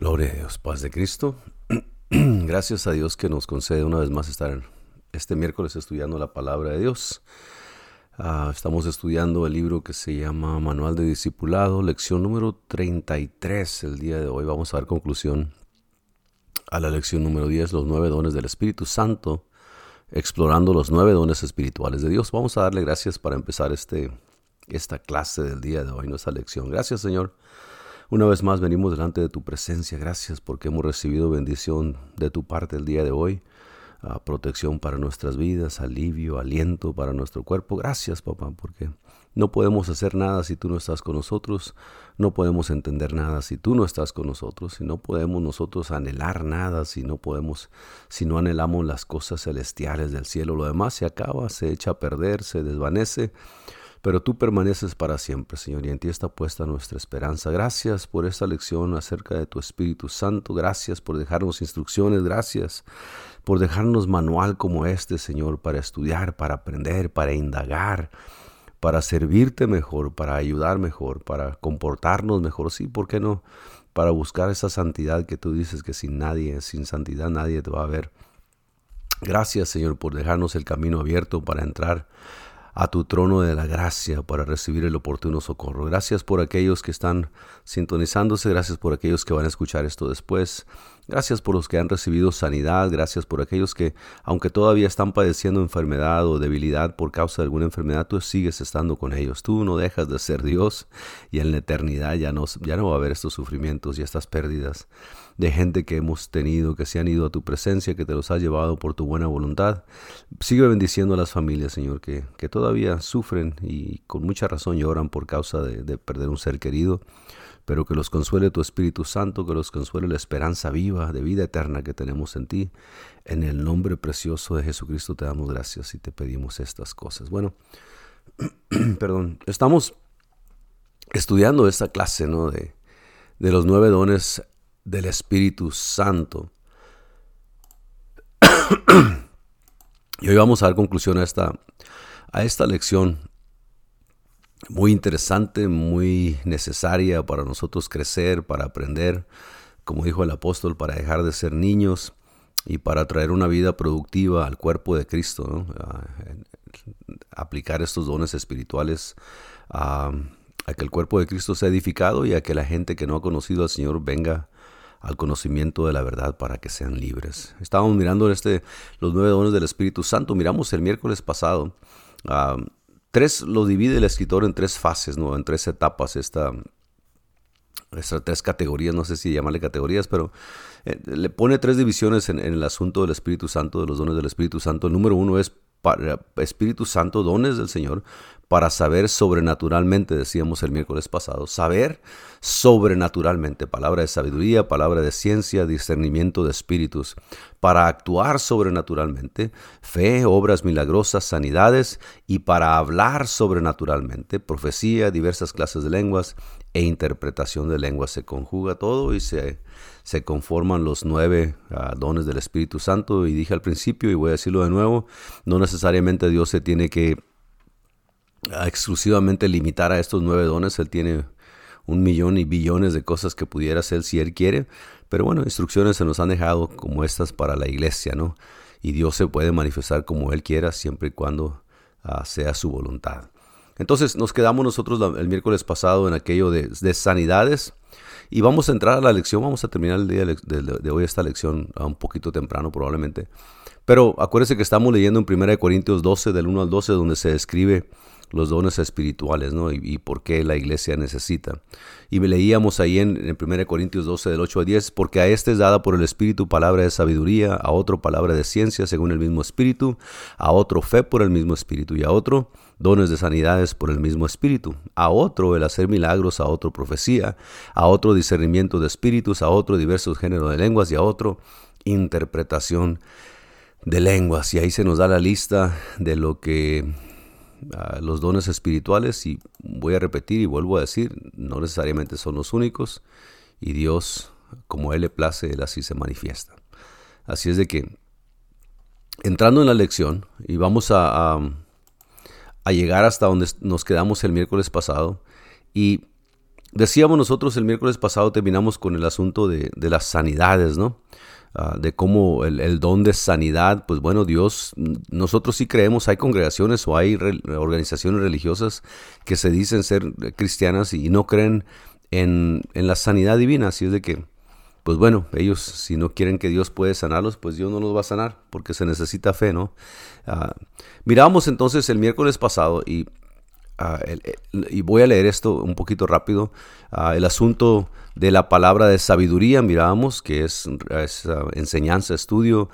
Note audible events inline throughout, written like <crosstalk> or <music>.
Gloria a Dios, paz de Cristo. <clears throat> Gracias a Dios que nos concede una vez más estar este miércoles estudiando la palabra de Dios. Ah, estamos estudiando el libro que se llama Manual de Discipulado, lección número 33 el día de hoy. Vamos a dar conclusión a la lección número 10, los nueve dones del Espíritu Santo, explorando los nueve dones espirituales de Dios. Vamos a darle gracias para empezar este, esta clase del día de hoy, nuestra lección. Gracias Señor una vez más venimos delante de tu presencia. Gracias porque hemos recibido bendición de tu parte el día de hoy. Ah, protección para nuestras vidas, alivio, aliento para nuestro cuerpo. Gracias, papá, porque no podemos hacer nada si tú no estás con nosotros. No podemos entender nada si tú no estás con nosotros. Y no podemos nosotros anhelar nada si no podemos, si no anhelamos las cosas celestiales del cielo. Lo demás se acaba, se echa a perder, se desvanece pero tú permaneces para siempre, Señor, y en ti está puesta nuestra esperanza. Gracias por esta lección acerca de tu Espíritu Santo, gracias por dejarnos instrucciones, gracias por dejarnos manual como este, Señor, para estudiar, para aprender, para indagar, para servirte mejor, para ayudar mejor, para comportarnos mejor, sí, ¿por qué no? Para buscar esa santidad que tú dices que sin nadie, sin santidad nadie te va a ver. Gracias, Señor, por dejarnos el camino abierto para entrar a tu trono de la gracia para recibir el oportuno socorro. Gracias por aquellos que están sintonizándose, gracias por aquellos que van a escuchar esto después. Gracias por los que han recibido sanidad, gracias por aquellos que, aunque todavía están padeciendo enfermedad o debilidad por causa de alguna enfermedad, tú sigues estando con ellos. Tú no dejas de ser Dios y en la eternidad ya no, ya no va a haber estos sufrimientos y estas pérdidas de gente que hemos tenido, que se han ido a tu presencia, que te los has llevado por tu buena voluntad. Sigue bendiciendo a las familias, Señor, que, que todavía sufren y con mucha razón lloran por causa de perder un ser querido pero que los consuele tu Espíritu Santo, que los consuele la esperanza viva de vida eterna que tenemos en ti. En el nombre precioso de Jesucristo te damos gracias y te pedimos estas cosas. Bueno, <clears throat> perdón, estamos estudiando esta clase ¿no? de, de los nueve dones del Espíritu Santo. <clears throat> y hoy vamos a dar conclusión a esta, a esta lección muy interesante, muy necesaria para nosotros crecer, para aprender, como dijo el apóstol, para dejar de ser niños y para traer una vida productiva al cuerpo de Cristo, aplicar estos dones espirituales a, que el cuerpo de Cristo sea edificado y a que la gente que no ha conocido al Señor venga al conocimiento de la verdad para que sean libres. Estábamos mirando este, los nueve dones del Espíritu Santo, miramos el miércoles pasado tres, lo divide el escritor en tres fases, ¿no? en tres etapas, esta, estas tres categorías, no sé si llamarle categorías, pero eh, le pone tres divisiones en, el asunto del Espíritu Santo, de los dones del Espíritu Santo. El número uno es para, Espíritu Santo, dones del Señor, para saber sobrenaturalmente, decíamos el miércoles pasado, saber sobrenaturalmente, palabra de sabiduría, palabra de ciencia, discernimiento de espíritus, para actuar sobrenaturalmente, fe, obras milagrosas, sanidades, y para hablar sobrenaturalmente, profecía, diversas clases de lenguas e interpretación de lenguas. Se conjuga todo y se, se conforman los nueve ah, dones del Espíritu Santo. Y dije al principio, y voy a decirlo de nuevo, no necesariamente Dios se tiene que exclusivamente limitar a estos nueve dones. Él tiene un millón y billones de cosas que pudiera hacer si Él quiere. Pero bueno, instrucciones se nos han dejado como estas para la iglesia, ¿no? Y Dios se puede manifestar como Él quiera siempre y cuando ah, sea su voluntad. Entonces nos quedamos nosotros el miércoles pasado en aquello de, sanidades y vamos a entrar a la lección, vamos a terminar el día de, hoy esta lección a un poquito temprano probablemente. Pero acuérdense que estamos leyendo en 1 Corintios 12 del 1 al 12 donde se describe los dones espirituales, ¿no? Y, por qué la iglesia necesita. Y leíamos ahí en, en 1 Corintios 12, del 8 a 10, porque a este es dada por el Espíritu palabra de sabiduría, a otro palabra de ciencia según el mismo Espíritu, a otro fe por el mismo Espíritu, y a otro dones de sanidades por el mismo Espíritu, a otro el hacer milagros, a otro profecía, a otro discernimiento de espíritus, a otro diversos géneros de lenguas, y a otro interpretación de lenguas. Y ahí se nos da la lista de lo que los dones espirituales y voy a repetir y vuelvo a decir, no necesariamente son los únicos y Dios, como Él le place, Él así se manifiesta. Así es de que, entrando en la lección, y vamos a, a, llegar hasta donde nos quedamos el miércoles pasado, y decíamos nosotros el miércoles pasado, terminamos con el asunto de, las sanidades, ¿no? Ah, de cómo el, don de sanidad, pues bueno, Dios, nosotros sí creemos, hay congregaciones o hay organizaciones religiosas que se dicen ser cristianas y no creen en, en la sanidad divina, así es de que pues bueno, ellos si no quieren que Dios puede sanarlos, pues Dios no los va a sanar, porque se necesita fe, ¿no? Uh, mirábamos entonces el miércoles pasado y, ah, y voy a leer esto un poquito rápido, el asunto de la palabra de sabiduría, mirábamos que es, enseñanza, estudio,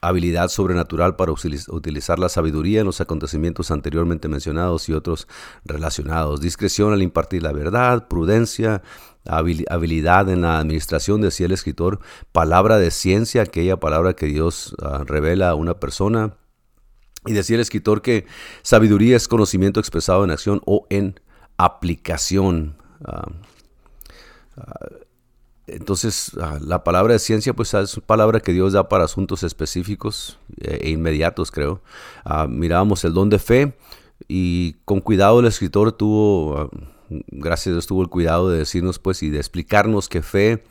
habilidad sobrenatural para utilizar la sabiduría en los acontecimientos anteriormente mencionados y otros relacionados, discreción al impartir la verdad, prudencia, habilidad en la administración, decía el escritor, palabra de ciencia, aquella palabra que Dios ah, revela a una persona. Y decía el escritor que sabiduría es conocimiento expresado en acción o en aplicación. Ah, ah, entonces, la palabra de ciencia, pues es palabra que Dios da para asuntos específicos e, e inmediatos, creo. mirábamos el don de fe y con cuidado el escritor tuvo gracias a Dios tuvo el cuidado de decirnos pues y de explicarnos que fe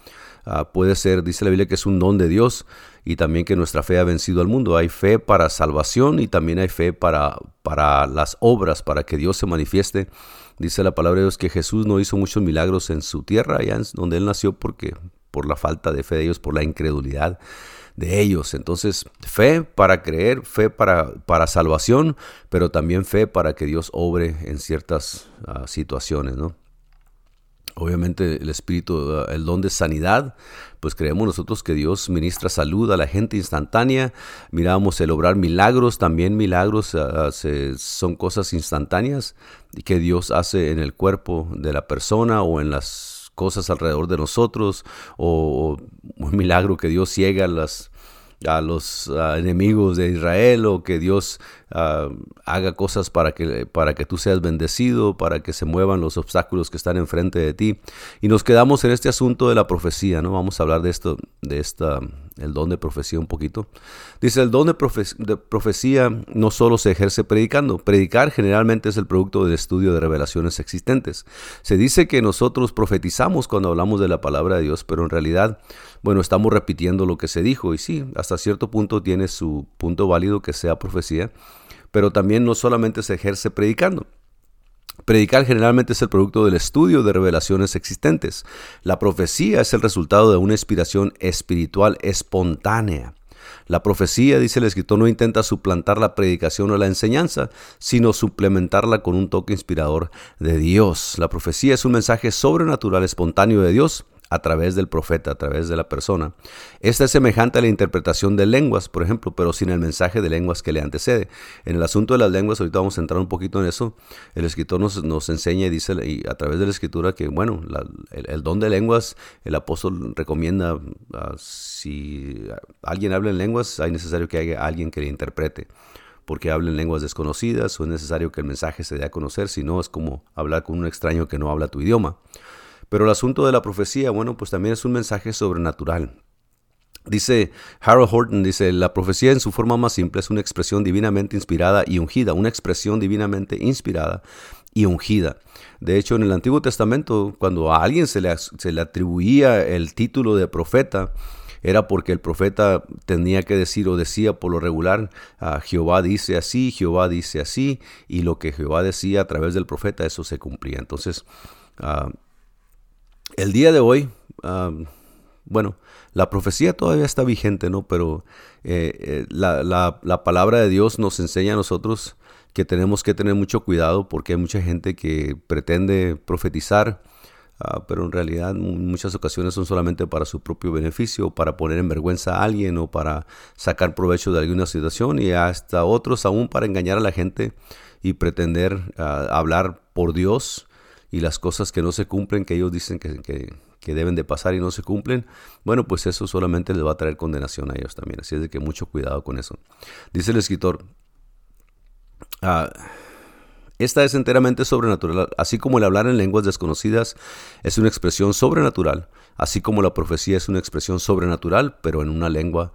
ah, puede ser, dice la Biblia que es un don de Dios y también que nuestra fe ha vencido al mundo. Hay fe para salvación y también hay fe para, para las obras, para que Dios se manifieste. Dice la palabra de Dios que Jesús no hizo muchos milagros en su tierra, allá donde él nació, porque por la falta de fe de ellos, por la incredulidad de ellos. Entonces, fe para creer, fe para, para salvación, pero también fe para que Dios obre en ciertas ah, situaciones, ¿no? Obviamente el espíritu, ah, el don de sanidad, pues creemos nosotros que Dios ministra salud a la gente instantánea. Miramos el obrar milagros, también milagros ah, son cosas instantáneas que Dios hace en el cuerpo de la persona o en las cosas alrededor de nosotros o, un milagro que Dios ciega las, a los enemigos de Israel o que Dios Ah, haga cosas para que, para que tú seas bendecido, para que se muevan los obstáculos que están enfrente de ti. Y nos quedamos en este asunto de la profecía, ¿no? Vamos a hablar de esto, de esta, el don de profecía un poquito. Dice, el don de, de profecía no solo se ejerce predicando, predicar generalmente es el producto del estudio de revelaciones existentes. Se dice que nosotros profetizamos cuando hablamos de la palabra de Dios, pero en realidad, bueno, estamos repitiendo lo que se dijo y sí, hasta cierto punto tiene su punto válido que sea profecía, pero también no solamente se ejerce predicando. Predicar generalmente es el producto del estudio de revelaciones existentes. La profecía es el resultado de una inspiración espiritual espontánea. La profecía, dice el escritor, no intenta suplantar la predicación o la enseñanza, sino suplementarla con un toque inspirador de Dios. La profecía es un mensaje sobrenatural espontáneo de Dios a través del profeta, a través de la persona. Esta es semejante a la interpretación de lenguas, por ejemplo, pero sin el mensaje de lenguas que le antecede. En el asunto de las lenguas, ahorita vamos a entrar un poquito en eso, el escritor nos, nos enseña y dice y a través de la escritura que, bueno, el, don de lenguas, el apóstol recomienda, ah, si alguien habla en lenguas, hay necesario que haya alguien que le interprete porque hablen lenguas desconocidas o es necesario que el mensaje se dé a conocer, si no es como hablar con un extraño que no habla tu idioma. Pero el asunto de la profecía, bueno, pues también es un mensaje sobrenatural. Dice Harold Horton, dice, la profecía en su forma más simple es una expresión divinamente inspirada y ungida, una expresión divinamente inspirada y ungida. De hecho, en el Antiguo Testamento, cuando a alguien se le, se le atribuía el título de profeta, era porque el profeta tenía que decir o decía por lo regular, ah, Jehová dice así, Jehová dice así, y lo que Jehová decía a través del profeta, eso se cumplía. Entonces, uh, el día de hoy, bueno, la profecía todavía está vigente, ¿no? Pero eh, eh, la, palabra de Dios nos enseña a nosotros que tenemos que tener mucho cuidado porque hay mucha gente que pretende profetizar, ah, pero en realidad en muchas ocasiones son solamente para su propio beneficio, para poner en vergüenza a alguien o para sacar provecho de alguna situación y hasta otros aún para engañar a la gente y pretender ah, hablar por Dios y las cosas que no se cumplen, que ellos dicen que, deben de pasar y no se cumplen, bueno, pues eso solamente les va a traer condenación a ellos también. Así es de que mucho cuidado con eso. Dice el escritor, ah, esta es enteramente sobrenatural, así como el hablar en lenguas desconocidas es una expresión sobrenatural, así como la profecía es una expresión sobrenatural, pero en una lengua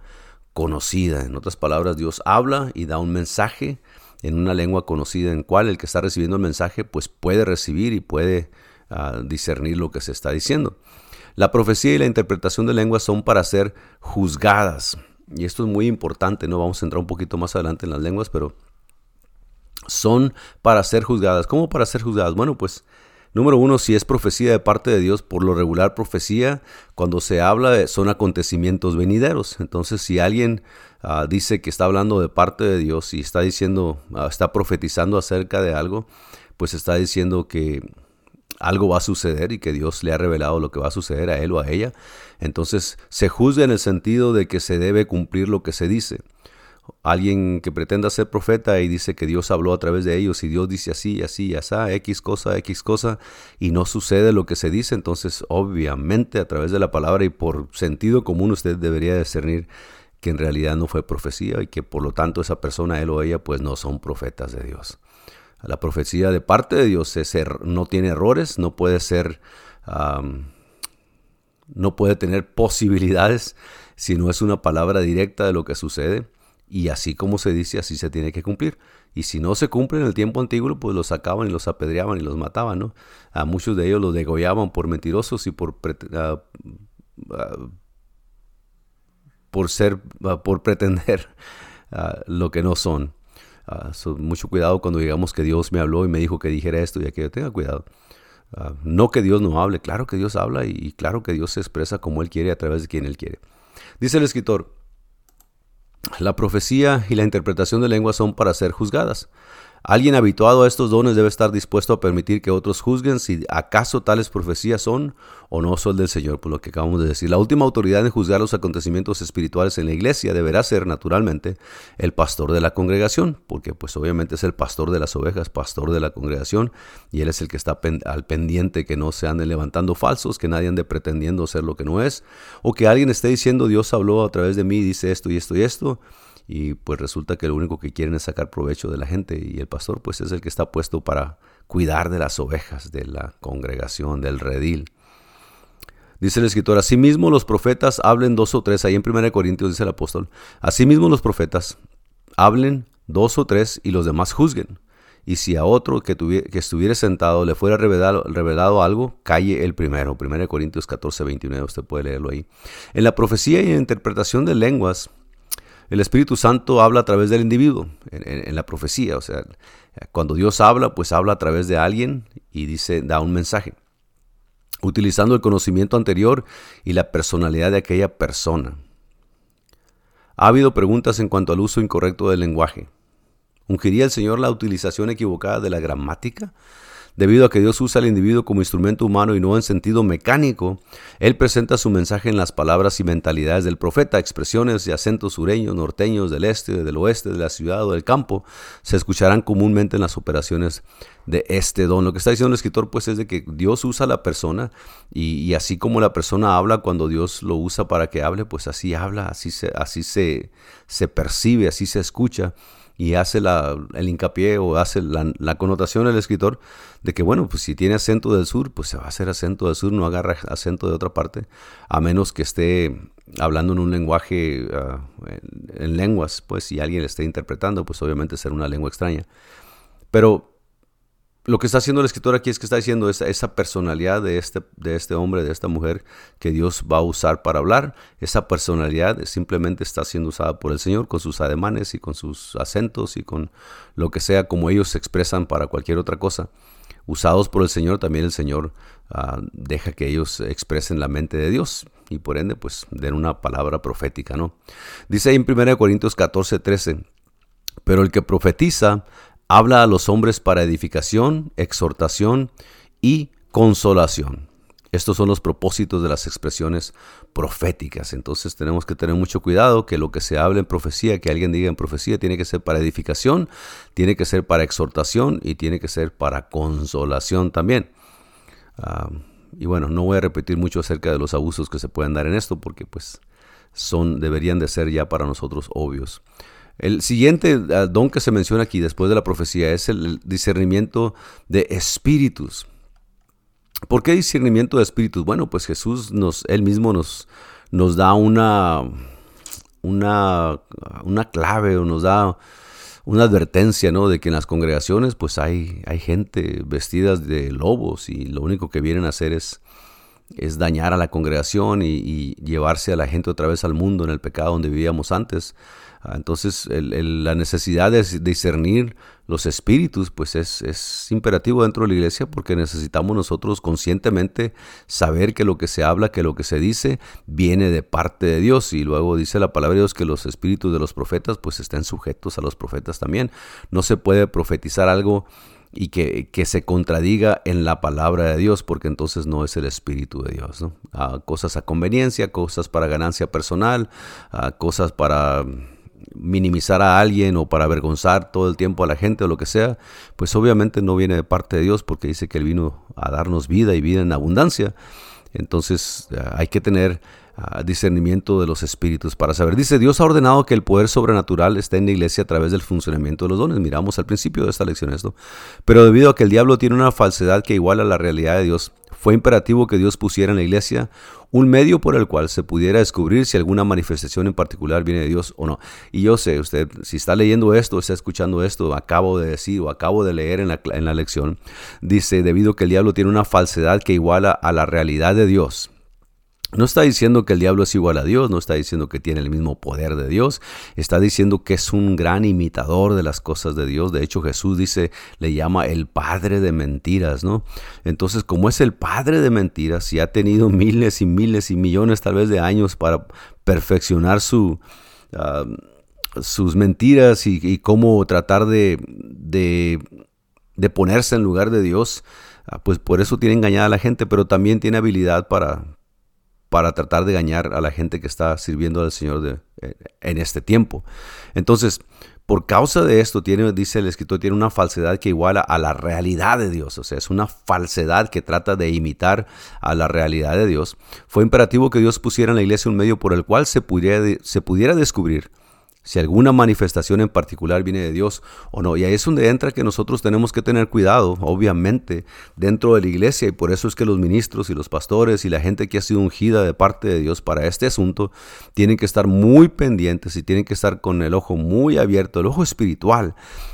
conocida. En otras palabras, Dios habla y da un mensaje en una lengua conocida en cual el que está recibiendo el mensaje pues puede recibir y puede ah, discernir lo que se está diciendo. La profecía y la interpretación de lenguas son para ser juzgadas. Y esto es muy importante, no vamos a entrar un poquito más adelante en las lenguas, pero son para ser juzgadas. ¿Cómo para ser juzgadas? Bueno, pues número uno, si es profecía de parte de Dios, por lo regular profecía, cuando se habla de, son acontecimientos venideros. Entonces, si alguien ah, dice que está hablando de parte de Dios y está diciendo, ah, está profetizando acerca de algo, pues está diciendo que algo va a suceder y que Dios le ha revelado lo que va a suceder a él o a ella. Entonces se juzga en el sentido de que se debe cumplir lo que se dice. Alguien que pretenda ser profeta y dice que Dios habló a través de ellos y Dios dice así, así, así, X cosa, X cosa, y no sucede lo que se dice, entonces obviamente a través de la palabra y por sentido común usted debería discernir que en realidad no fue profecía y que por lo tanto esa persona, él o ella, pues no son profetas de Dios. La profecía de parte de Dios es er, no tiene errores, no puede ser, no puede tener posibilidades si no es una palabra directa de lo que sucede. Y así como se dice, así se tiene que cumplir. Y si no se cumple en el tiempo antiguo, pues los sacaban y los apedreaban y los mataban, ¿no? A muchos de ellos los degollaban por mentirosos y por, por ser, por pretender <laughs> lo que no son. Ah, mucho cuidado cuando digamos que Dios me habló y me dijo que dijera esto y aquello. Tenga cuidado. Ah, no que Dios no hable, claro que Dios habla y, claro que Dios se expresa como Él quiere a través de quien Él quiere. Dice el escritor, la profecía y la interpretación de lenguas son para ser juzgadas. Alguien habituado a estos dones debe estar dispuesto a permitir que otros juzguen si acaso tales profecías son o no son del Señor, por lo que acabamos de decir. La última autoridad en juzgar los acontecimientos espirituales en la iglesia deberá ser naturalmente el pastor de la congregación, porque pues obviamente es el pastor de las ovejas, pastor de la congregación, y él es el que está al pendiente que no se anden levantando falsos, que nadie ande pretendiendo ser lo que no es, o que alguien esté diciendo Dios habló a través de mí, dice esto y esto y esto, y pues resulta que lo único que quieren es sacar provecho de la gente y el pastor pues es el que está puesto para cuidar de las ovejas de la congregación, del redil. Dice el escritor, asimismo los profetas hablen dos o tres, ahí en 1 Corintios dice el apóstol, asimismo los profetas hablen dos o tres y los demás juzguen. Y si a otro que, que estuviera sentado le fuera revelado, revelado, algo, calle el primero. 1 Corintios 14, 29, usted puede leerlo ahí. En la profecía y en interpretación de lenguas, el Espíritu Santo habla a través del individuo, en, la profecía. O sea, cuando Dios habla, pues habla a través de alguien y dice, da un mensaje. Utilizando el conocimiento anterior y la personalidad de aquella persona. Ha habido preguntas en cuanto al uso incorrecto del lenguaje. ¿Ungiría el Señor la utilización equivocada de la gramática? Debido a que Dios usa al individuo como instrumento humano y no en sentido mecánico, Él presenta su mensaje en las palabras y mentalidades del profeta, expresiones y acentos sureños, norteños, del este, del oeste, de la ciudad o del campo, se escucharán comúnmente en las operaciones de este don. Lo que está diciendo el escritor pues es de que Dios usa a la persona y, así como la persona habla cuando Dios lo usa para que hable, pues así habla, así se, así se, se percibe, así se escucha y hace el hincapié o hace la, connotación el escritor de que, bueno, pues si tiene acento del sur, pues se va a hacer acento del sur, no agarra acento de otra parte, a menos que esté hablando en un lenguaje, ah, en, lenguas, pues si alguien le esté interpretando, pues obviamente será una lengua extraña. Pero lo que está haciendo el escritor aquí es que está diciendo esa, personalidad de este, de este hombre, de esta mujer que Dios va a usar para hablar. Esa personalidad simplemente está siendo usada por el Señor con sus ademanes y con sus acentos y con lo que sea como ellos se expresan para cualquier otra cosa. Usados por el Señor, también el Señor ah, deja que ellos expresen la mente de Dios y por ende pues den una palabra profética, ¿no? Dice ahí en 1 Corintios 14, 13, pero el que profetiza habla a los hombres para edificación, exhortación y consolación. Estos son los propósitos de las expresiones proféticas. Entonces tenemos que tener mucho cuidado que lo que se hable en profecía, que alguien diga en profecía, tiene que ser para edificación, tiene que ser para exhortación y tiene que ser para consolación también. Ah, y bueno, no voy a repetir mucho acerca de los abusos que se pueden dar en esto porque pues son, deberían de ser ya para nosotros obvios. El siguiente ah, don que se menciona aquí después de la profecía es el discernimiento de espíritus. ¿Por qué discernimiento de espíritus? Bueno, pues Jesús nos, él mismo nos, nos da una, una, una clave o nos da una advertencia, ¿no? De que en las congregaciones pues hay, hay gente vestidas de lobos y lo único que vienen a hacer es, es dañar a la congregación y, llevarse a la gente otra vez al mundo en el pecado donde vivíamos antes. Ah, entonces la necesidad de discernir los espíritus pues es, es, imperativo dentro de la iglesia porque necesitamos nosotros conscientemente saber que lo que se habla, que lo que se dice viene de parte de Dios y luego dice la palabra de Dios que los espíritus de los profetas pues estén sujetos a los profetas también. No se puede profetizar algo y que, se contradiga en la palabra de Dios, porque entonces no es el Espíritu de Dios. ¿no? cosas a conveniencia, cosas para ganancia personal, cosas para minimizar a alguien o para avergonzar todo el tiempo a la gente o lo que sea, pues obviamente no viene de parte de Dios porque dice que Él vino a darnos vida y vida en abundancia. Entonces hay que tener discernimiento de los espíritus para saber. Dice, Dios ha ordenado que el poder sobrenatural esté en la iglesia a través del funcionamiento de los dones. Miramos al principio de esta lección esto. Pero debido a que el diablo tiene una falsedad que iguala la realidad de Dios, fue imperativo que Dios pusiera en la iglesia un medio por el cual se pudiera descubrir si alguna manifestación en particular viene de Dios o no. Y yo sé, usted, si está leyendo esto, está escuchando esto, acabo de decir o acabo de leer en la, en la lección, dice, debido que el diablo tiene una falsedad que iguala a la realidad de Dios, no está diciendo que el diablo es igual a Dios, no está diciendo que tiene el mismo poder de Dios, está diciendo que es un gran imitador de las cosas de Dios. De hecho, Jesús dice, le llama el padre de mentiras, ¿no? Entonces, como es el padre de mentiras y ha tenido miles y miles y millones tal vez de años para perfeccionar su, ah, sus mentiras y, cómo tratar de, de, de ponerse en lugar de Dios, ah, pues por eso tiene engañada a la gente, pero también tiene habilidad para para tratar de engañar a la gente que está sirviendo al Señor de, eh, en este tiempo. Entonces, por causa de esto, dice el escritor, tiene una falsedad que iguala a la realidad de Dios. O sea, es una falsedad que trata de imitar a la realidad de Dios. Fue imperativo que Dios pusiera en la iglesia un medio por el cual se se pudiera descubrir si alguna manifestación en particular viene de Dios o no. Y ahí es donde entra que nosotros tenemos que tener cuidado, obviamente, dentro de la iglesia. Y por eso es que los ministros y los pastores y la gente que ha sido ungida de parte de Dios para este asunto tienen que estar muy pendientes y tienen que estar con el ojo muy abierto, el ojo espiritual,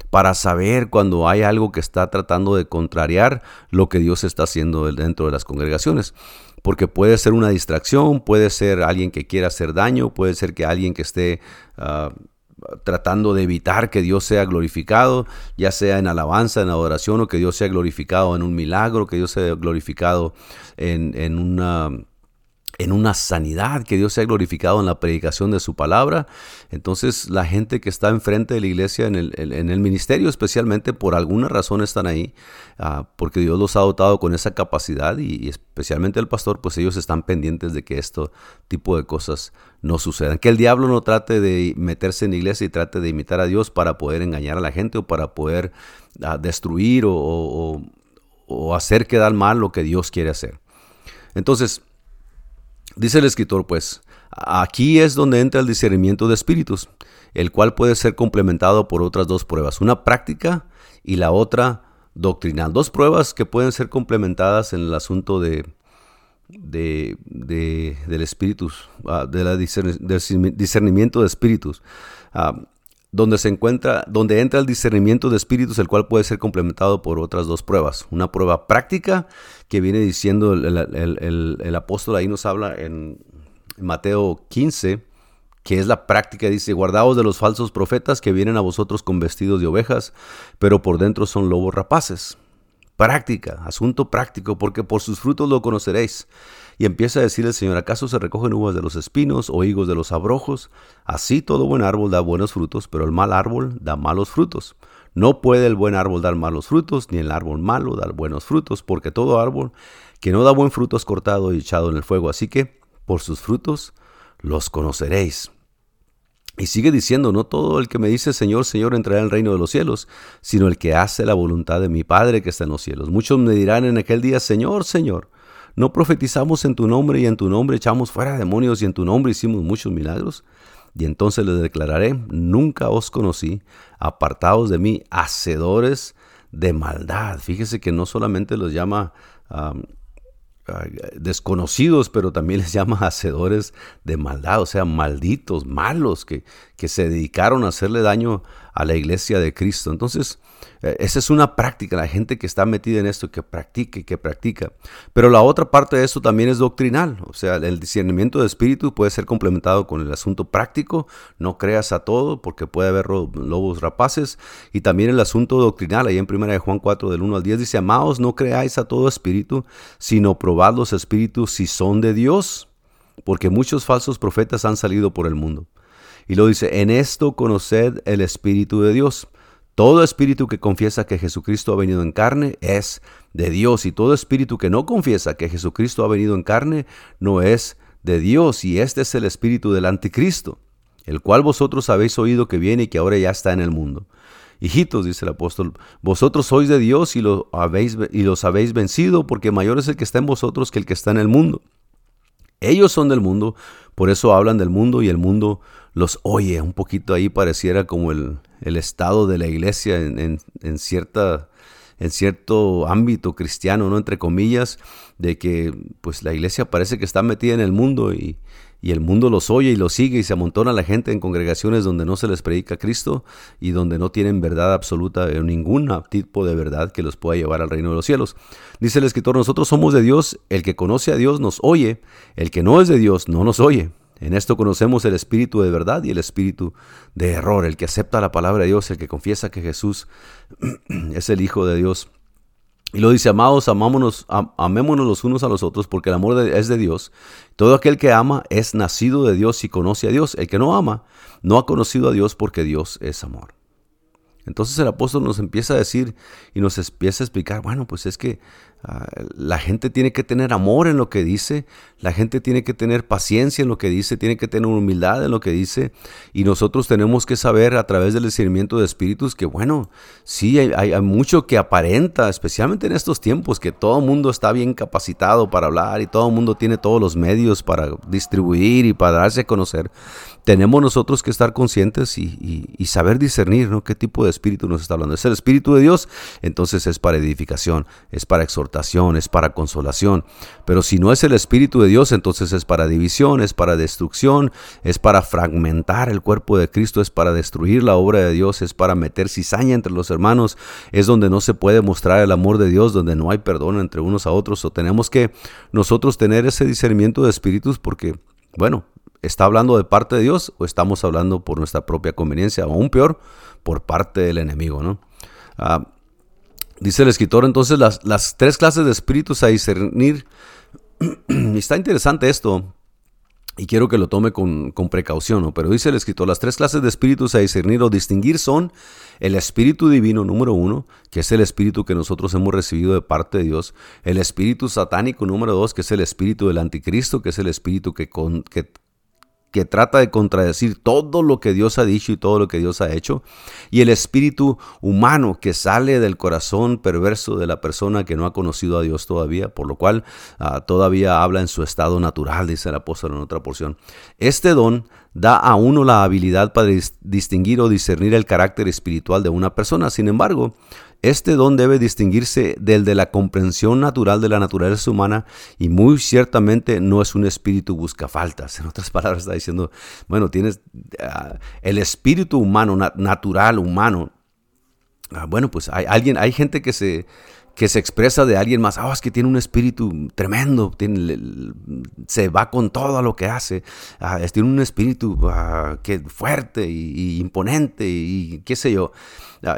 para saber cuando hay algo que está tratando de contrariar lo que Dios está haciendo dentro de las congregaciones porque puede ser una distracción, puede ser alguien que quiera hacer daño, puede ser que alguien que esté ah, tratando de evitar que Dios sea glorificado, ya sea en alabanza, en adoración, o que Dios sea glorificado en un milagro, que Dios sea glorificado en, en una en una sanidad, que Dios sea glorificado en la predicación de su palabra. Entonces la gente que está enfrente de la iglesia en el, en el ministerio especialmente por alguna razón están ahí, ah, porque Dios los ha dotado con esa capacidad y, especialmente el pastor, pues ellos están pendientes de que esto tipo de cosas no sucedan. Que el diablo no trate de meterse en la iglesia y trate de imitar a Dios para poder engañar a la gente o para poder ah, destruir o, o, o hacer quedar mal lo que Dios quiere hacer. Entonces, Dice el escritor, pues, aquí es donde entra el discernimiento de espíritus, el cual puede ser complementado por otras dos pruebas, una práctica y la otra doctrinal. Dos pruebas que pueden ser complementadas en el asunto de, de, del espíritu, ah, de la discernimiento de espíritus. Ah, donde se encuentra, donde entra el discernimiento de espíritus, el cual puede ser complementado por otras dos pruebas. Una prueba práctica que viene diciendo el, apóstol ahí nos habla en Mateo 15, que es la práctica, dice, guardaos de los falsos profetas que vienen a vosotros con vestidos de ovejas, pero por dentro son lobos rapaces. Práctica, asunto práctico, porque por sus frutos lo conoceréis. Y empieza a decir el Señor, ¿acaso se recogen uvas de los espinos o higos de los abrojos? Así todo buen árbol da buenos frutos, pero el mal árbol da malos frutos. No puede el buen árbol dar malos frutos, ni el árbol malo dar buenos frutos, porque todo árbol que no da buen fruto es cortado y echado en el fuego. Así que por sus frutos los conoceréis. Y sigue diciendo, no todo el que me dice Señor, Señor entrará en el reino de los cielos, sino el que hace la voluntad de mi Padre que está en los cielos. Muchos me dirán en aquel día, Señor, Señor, ¿No profetizamos en tu nombre y en tu nombre echamos fuera demonios y en tu nombre hicimos muchos milagros? Y entonces les declararé, nunca os conocí, apartados de mí, hacedores de maldad. Fíjese que no solamente los llama desconocidos, pero también les llama hacedores de maldad, o sea, malditos, malos, que, que se dedicaron a hacerle daño a la iglesia de Cristo. Entonces, eh, esa es una práctica, la gente que está metida en esto, que practica y que practica. Pero la otra parte de esto también es doctrinal, o sea, el discernimiento de espíritu puede ser complementado con el asunto práctico, no creas a todo porque puede haber lobos rapaces, y también el asunto doctrinal, ahí en 1 Juan 4 del 1 al 10 dice, amados, no creáis a todo espíritu, sino probad los espíritus si son de Dios, porque muchos falsos profetas han salido por el mundo. Y lo dice, en esto conoced el Espíritu de Dios. Todo espíritu que confiesa que Jesucristo ha venido en carne es de Dios y todo espíritu que no confiesa que Jesucristo ha venido en carne no es de Dios y este es el espíritu del anticristo, el cual vosotros habéis oído que viene y que ahora ya está en el mundo. Hijitos, dice el apóstol, vosotros sois de Dios y, lo habéis, y los habéis vencido, porque mayor es el que está en vosotros que el que está en el mundo. Ellos son del mundo, por eso hablan del mundo y el mundo los oye. Un poquito ahí pareciera como el, estado de la iglesia en, cierta, en cierto ámbito cristiano, ¿no? Entre comillas, de que pues la iglesia parece que está metida en el mundo y, y el mundo los oye y los sigue y se amontona la gente en congregaciones donde no se les predica Cristo y donde no tienen verdad absoluta ningún tipo de verdad que los pueda llevar al reino de los cielos. Dice el escritor, nosotros somos de Dios, el que conoce a Dios nos oye, el que no es de Dios no nos oye. En esto conocemos el espíritu de verdad y el espíritu de error, el que acepta la palabra de Dios, el que confiesa que Jesús <clears throat> es el Hijo de Dios y lo dice, amados, amámonos, amémonos los unos a los otros, porque el amor es de Dios. Todo aquel que ama es nacido de Dios y conoce a Dios. El que no ama no ha conocido a Dios porque Dios es amor. Entonces el apóstol nos empieza a decir y nos empieza a explicar, bueno, pues es que Ah, la gente tiene que tener amor en lo que dice, la gente tiene que tener paciencia en lo que dice, tiene que tener humildad en lo que dice y nosotros tenemos que saber a través del discernimiento de espíritus que bueno, sí hay, mucho que aparenta, especialmente en estos tiempos que todo el mundo está bien capacitado para hablar y todo el mundo tiene todos los medios para distribuir y para darse a conocer. Tenemos nosotros que estar conscientes y, saber discernir ¿no? qué tipo de espíritu nos está hablando. ¿Es el espíritu de Dios? Entonces es para edificación, es para exhortación es para consolación. Pero si no es el Espíritu de Dios, entonces es para división, es para destrucción, es para fragmentar el cuerpo de Cristo, es para destruir la obra de Dios, es para meter cizaña entre los hermanos, es donde no se puede mostrar el amor de Dios, donde no hay perdón entre unos a otros. O tenemos que nosotros tener ese discernimiento de espíritus porque, bueno, ¿Está hablando de parte de Dios o estamos hablando por nuestra propia conveniencia? O aún peor, por parte del enemigo, ¿no? Ah, Dice el escritor entonces las, las tres clases de espíritus a discernir. <clears throat> Está interesante esto y quiero que lo tome con, precaución, ¿no? pero dice el escritor, las tres clases de espíritus a discernir o distinguir son el espíritu divino número uno, que es el espíritu que nosotros hemos recibido de parte de Dios, el espíritu satánico número dos, que es el espíritu del anticristo, que es el espíritu que, con, que, que trata de contradecir todo lo que Dios ha dicho y todo lo que Dios ha hecho, y el espíritu humano que sale del corazón perverso de la persona que no ha conocido a Dios todavía, por lo cual ah, todavía habla en su estado natural, dice el apóstol en otra porción. Este don da a uno la habilidad para distinguir o discernir el carácter espiritual de una persona. Sin embargo, este don debe distinguirse del de la comprensión natural de la naturaleza humana y muy ciertamente no es un espíritu buscafaltas. <laughs> En otras palabras está diciendo, bueno, tienes ah, el espíritu humano, natural, humano. Ah, bueno, pues hay alguien, hay gente que se que se expresa de alguien más, ah, es que tiene un espíritu tremendo, se va con todo lo que hace, ah, tiene un espíritu ah, que fuerte y, imponente y qué sé yo.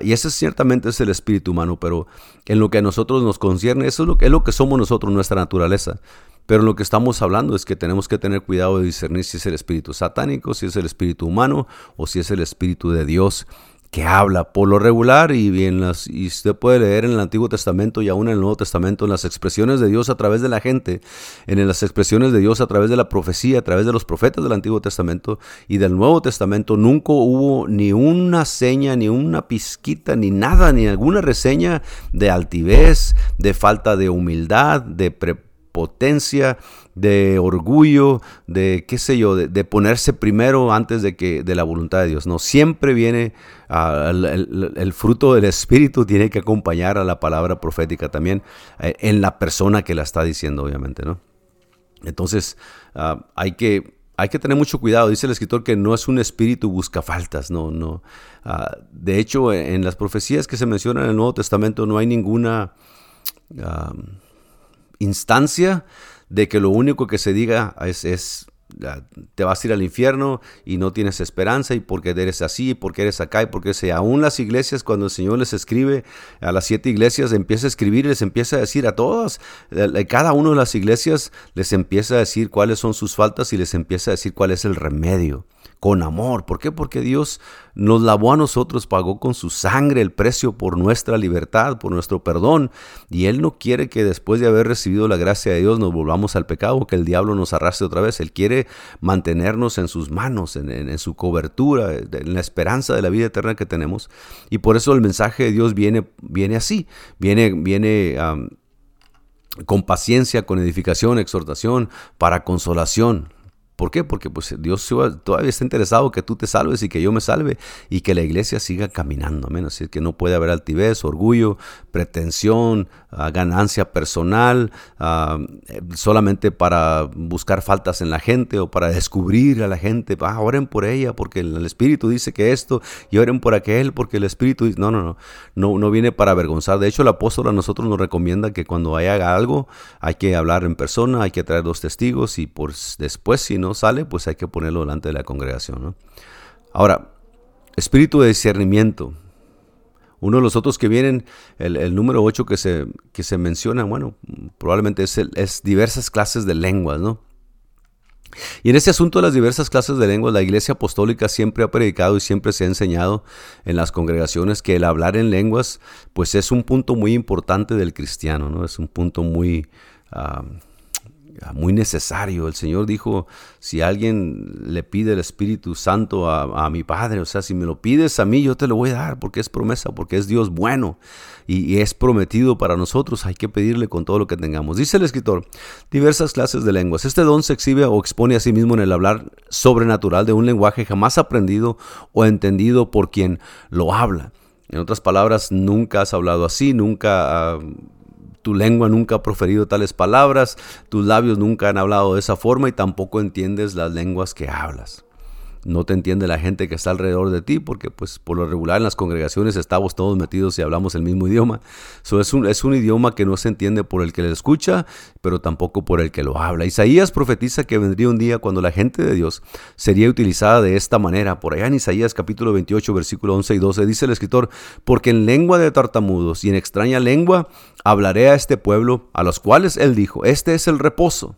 y ese ciertamente es el espíritu humano, pero en lo que a nosotros nos concierne, eso es lo, es lo que somos nosotros, nuestra naturaleza. Pero lo que estamos hablando es que tenemos que tener cuidado de discernir si es el espíritu satánico, si es el espíritu humano o si es el espíritu de Dios que habla por lo regular y, bien las, y usted puede leer en el Antiguo Testamento y aún en el Nuevo Testamento en las expresiones de Dios a través de la gente, en las expresiones de Dios a través de la profecía, a través de los profetas del Antiguo Testamento y del Nuevo Testamento, nunca hubo ni una seña, ni una pizquita, ni nada, ni alguna reseña de altivez, de falta de humildad, de prepotencia, de orgullo, de qué sé yo, de, ponerse primero antes de que de la voluntad de Dios. No, siempre viene ah, el, fruto del Espíritu tiene que acompañar a la palabra profética también eh, en la persona que la está diciendo, obviamente, ¿no? Entonces ah, hay que hay que tener mucho cuidado. Dice el escritor que no es un espíritu busca faltas, no, no. Ah, de hecho, en las profecías que se mencionan en el Nuevo Testamento no hay ninguna instancia de que lo único que se diga es, te vas a ir al infierno y no tienes esperanza y porque eres así, porque eres acá y porque sea. Aún las iglesias, cuando el Señor les escribe a las siete iglesias, empieza a escribir y les empieza a decir a todas, cada una de las iglesias les empieza a decir cuáles son sus faltas y les empieza a decir cuál es el remedio con amor. ¿Por qué? Porque Dios nos lavó a nosotros, pagó con su sangre el precio por nuestra libertad, por nuestro perdón. Y Él no quiere que después de haber recibido la gracia de Dios nos volvamos al pecado, que el diablo nos arrastre otra vez. Él quiere mantenernos en sus manos, en, su cobertura, en la esperanza de la vida eterna que tenemos. Y por eso el mensaje de Dios viene, viene así, viene, viene con paciencia, con edificación, exhortación, para consolación. ¿Por qué? Porque pues Dios todavía está interesado que tú te salves y que yo me salve y que la iglesia siga caminando. Amén. Así que no puede haber altivez, orgullo, pretensión, ah, ganancia personal, ah, solamente para buscar faltas en la gente o para descubrir a la gente. Ah, oren por ella porque el Espíritu dice que esto y oren por aquel porque el Espíritu dice... No, no, no, no, no viene para avergonzar. De hecho, el apóstol a nosotros nos recomienda que cuando haga algo hay que hablar en persona, hay que traer dos testigos y por después si no sale, pues hay que ponerlo delante de la congregación. Ahora, espíritu de discernimiento. Uno de los otros que vienen, el, número 8 que se, que se menciona, bueno, probablemente es, es diversas clases de lenguas, ¿no? Y en este asunto de las diversas clases de lenguas, la Iglesia Apostólica siempre ha predicado y siempre se ha enseñado en las congregaciones que el hablar en lenguas, pues es un punto muy importante del cristiano, ¿no? Es un punto muy, ah, muy necesario. El Señor dijo, si alguien le pide el Espíritu Santo a, mi Padre, o sea, si me lo pides a mí, yo te lo voy a dar, porque es promesa, porque es Dios bueno y, es prometido para nosotros. Hay que pedirle con todo lo que tengamos. Dice el escritor, diversas clases de lenguas. Este don se exhibe o expone a sí mismo en el hablar sobrenatural de un lenguaje jamás aprendido o entendido por quien lo habla. En otras palabras, nunca has hablado así, nunca... Tu lengua nunca ha proferido tales palabras, tus labios nunca han hablado de esa forma y tampoco entiendes las lenguas que hablas no te entiende la gente que está alrededor de ti, porque pues por lo regular en las congregaciones estamos todos metidos y hablamos el mismo idioma. So, es, un, idioma que no se entiende por el que le escucha, pero tampoco por el que lo habla. Isaías profetiza que vendría un día cuando la gente de Dios sería utilizada de esta manera. Por allá en Isaías capítulo 28, versículo 11 y 12 dice el escritor, porque en lengua de tartamudos y en extraña lengua hablaré a este pueblo, a los cuales él dijo, este es el reposo.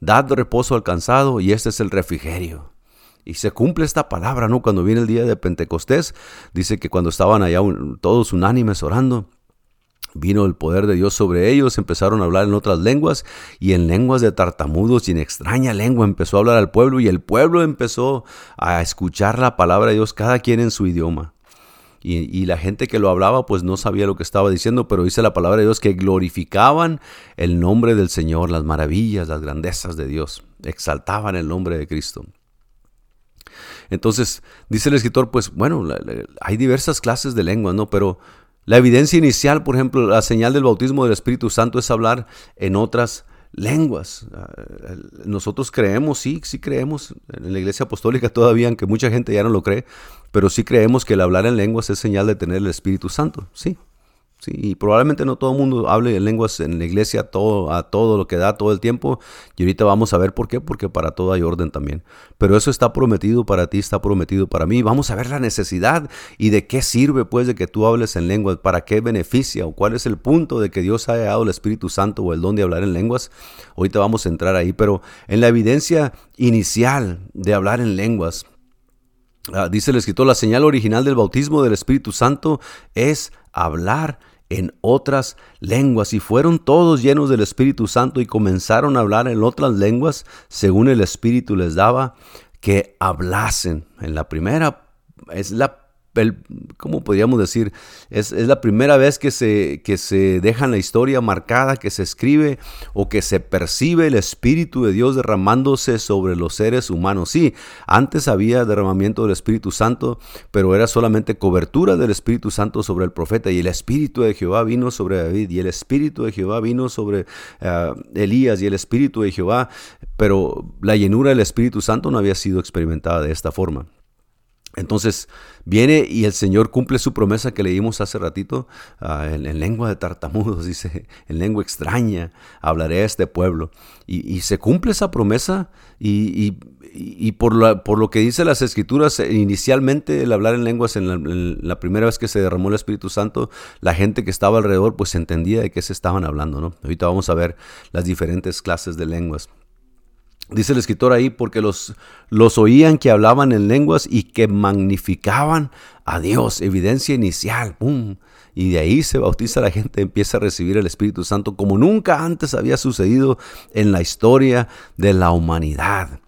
Dad reposo al cansado y este es el refrigerio. Y se cumple esta palabra, ¿no? Cuando viene el día de Pentecostés, dice que cuando estaban allá todos unánimes orando, Vino el poder de Dios sobre ellos, empezaron a hablar en otras lenguas y en lenguas de tartamudos y en extraña lengua empezó a hablar al pueblo y el pueblo empezó a escuchar la palabra de Dios, cada quien en su idioma. Y, y, la gente que lo hablaba pues no sabía lo que estaba diciendo, pero dice la palabra de Dios que glorificaban el nombre del Señor, las maravillas, las grandezas de Dios, exaltaban el nombre de Cristo. Entonces, dice el escritor, pues bueno, hay diversas clases de lenguas, ¿no? Pero la evidencia inicial, por ejemplo, la señal del bautismo del Espíritu Santo es hablar en otras lenguas. Ah, nosotros creemos, sí, sí creemos en la iglesia apostólica <laughs> todavía, aunque mucha gente ya no lo cree, pero sí creemos que el hablar en lenguas es señal de tener el Espíritu Santo, sí y probablemente no todo el mundo hable lenguas en la iglesia todo, a todo lo que da todo el tiempo. Y ahorita vamos a ver por qué, porque para todo hay orden también. Pero eso está prometido para ti, está prometido para mí. Vamos a ver la necesidad y de qué sirve pues de que tú hables en lenguas, para qué beneficia o cuál es el punto de que Dios haya dado el Espíritu Santo o el don de hablar en lenguas. Ahorita vamos a entrar ahí, pero en la evidencia inicial de hablar en lenguas, ah, dice el escritor, la señal original del bautismo del Espíritu Santo es hablar en otras lenguas y fueron todos llenos del Espíritu Santo y comenzaron a hablar en otras lenguas según el Espíritu les daba que hablasen. En la primera es la ¿cómo podríamos decir? Es, la primera vez que se, que se deja en la historia marcada, que se escribe o que se percibe el Espíritu de Dios derramándose sobre los seres humanos. Sí, antes había derramamiento del Espíritu Santo, pero era solamente cobertura del Espíritu Santo sobre el profeta y el Espíritu de Jehová vino sobre David y el Espíritu de Jehová vino sobre eh, Elías y el Espíritu de Jehová, pero la llenura del Espíritu Santo no había sido experimentada de esta forma. Entonces viene y el Señor cumple su promesa que leímos hace ratito ah, en, lengua de tartamudos, <laughs> dice, en lengua extraña, hablaré a este pueblo. Y, se cumple esa promesa y, por, por, lo que dice las escrituras, inicialmente el hablar en lenguas, en la, en la, primera vez que se derramó el Espíritu Santo, la gente que estaba alrededor pues entendía de qué se estaban hablando. ¿no? Ahorita vamos a ver las diferentes clases de lenguas. Dice el escritor ahí, porque los, los oían que hablaban en lenguas y que magnificaban a Dios. Evidencia inicial. ¡pum! Y de ahí se bautiza la gente, empieza a recibir el Espíritu Santo como nunca antes había sucedido en la historia de la humanidad.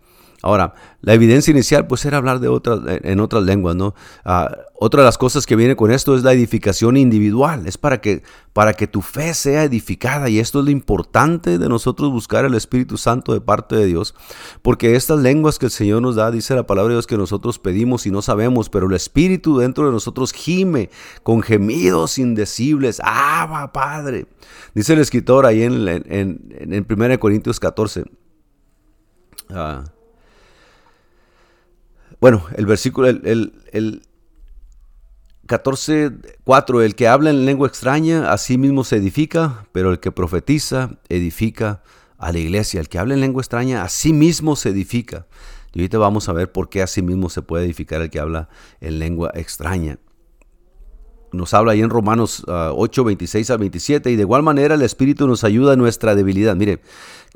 Ahora, la evidencia inicial pues era hablar de otras, en otras lenguas, ¿no? Ah, otra de las cosas que viene con esto es la edificación individual, es para que, para que tu fe sea edificada y esto es lo importante de nosotros buscar el Espíritu Santo de parte de Dios, porque estas lenguas que el Señor nos da, dice la palabra de Dios que nosotros pedimos y no sabemos, pero el Espíritu dentro de nosotros gime con gemidos indecibles, ¡ah, Padre! Dice el escritor ahí en, en, en, 1 Corintios 14. Ah, bueno, el versículo, el, el, el 14.4, el que habla en lengua extraña, a sí mismo se edifica, pero el que profetiza, edifica a la iglesia. El que habla en lengua extraña, a sí mismo se edifica. Y ahorita vamos a ver por qué a sí mismo se puede edificar el que habla en lengua extraña. Nos habla ahí en Romanos 8, 26 a 27, y de igual manera el Espíritu nos ayuda en nuestra debilidad. Mire,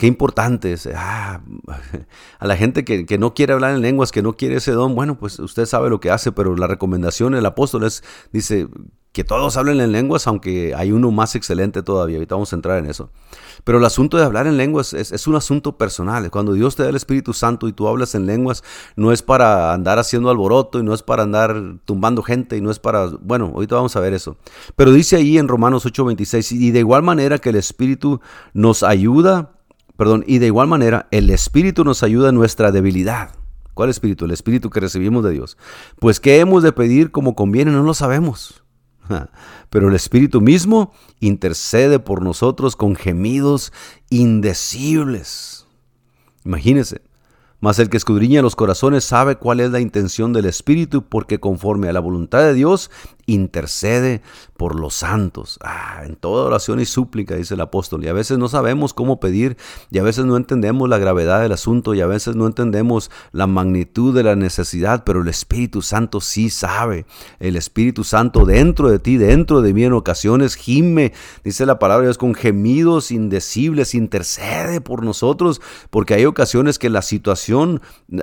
Qué importante es. Ah, <laughs> a la gente que, no quiere hablar en lenguas, que no quiere ese don, bueno, pues usted sabe lo que hace, pero la recomendación del apóstol es, dice, que todos hablen en lenguas, aunque hay uno más excelente todavía. Ahorita vamos a entrar en eso. Pero el asunto de hablar en lenguas es, un asunto personal. Cuando Dios te da el Espíritu Santo y tú hablas en lenguas, no es para andar haciendo alboroto y no es para andar tumbando gente y no es para... Bueno, ahorita vamos a ver eso. Pero dice ahí en Romanos 8:26, y de igual manera que el Espíritu nos ayuda Perdón, y de igual manera, el Espíritu nos ayuda en nuestra debilidad. ¿Cuál Espíritu? El Espíritu que recibimos de Dios. Pues qué hemos de pedir como conviene, no lo sabemos. <laughs> Pero el Espíritu mismo intercede por nosotros con gemidos indecibles. Imagínense. Mas el que escudriña los corazones sabe cuál es la intención del Espíritu, porque conforme a la voluntad de Dios intercede por los santos. Ah, en toda oración y súplica, dice el apóstol. Y a veces no sabemos cómo pedir, y a veces no entendemos la gravedad del asunto, y a veces no entendemos la magnitud de la necesidad, pero el Espíritu Santo sí sabe. El Espíritu Santo dentro de ti, dentro de mí en ocasiones gime, dice la palabra de Dios, con gemidos indecibles, intercede por nosotros, porque hay ocasiones que la situación,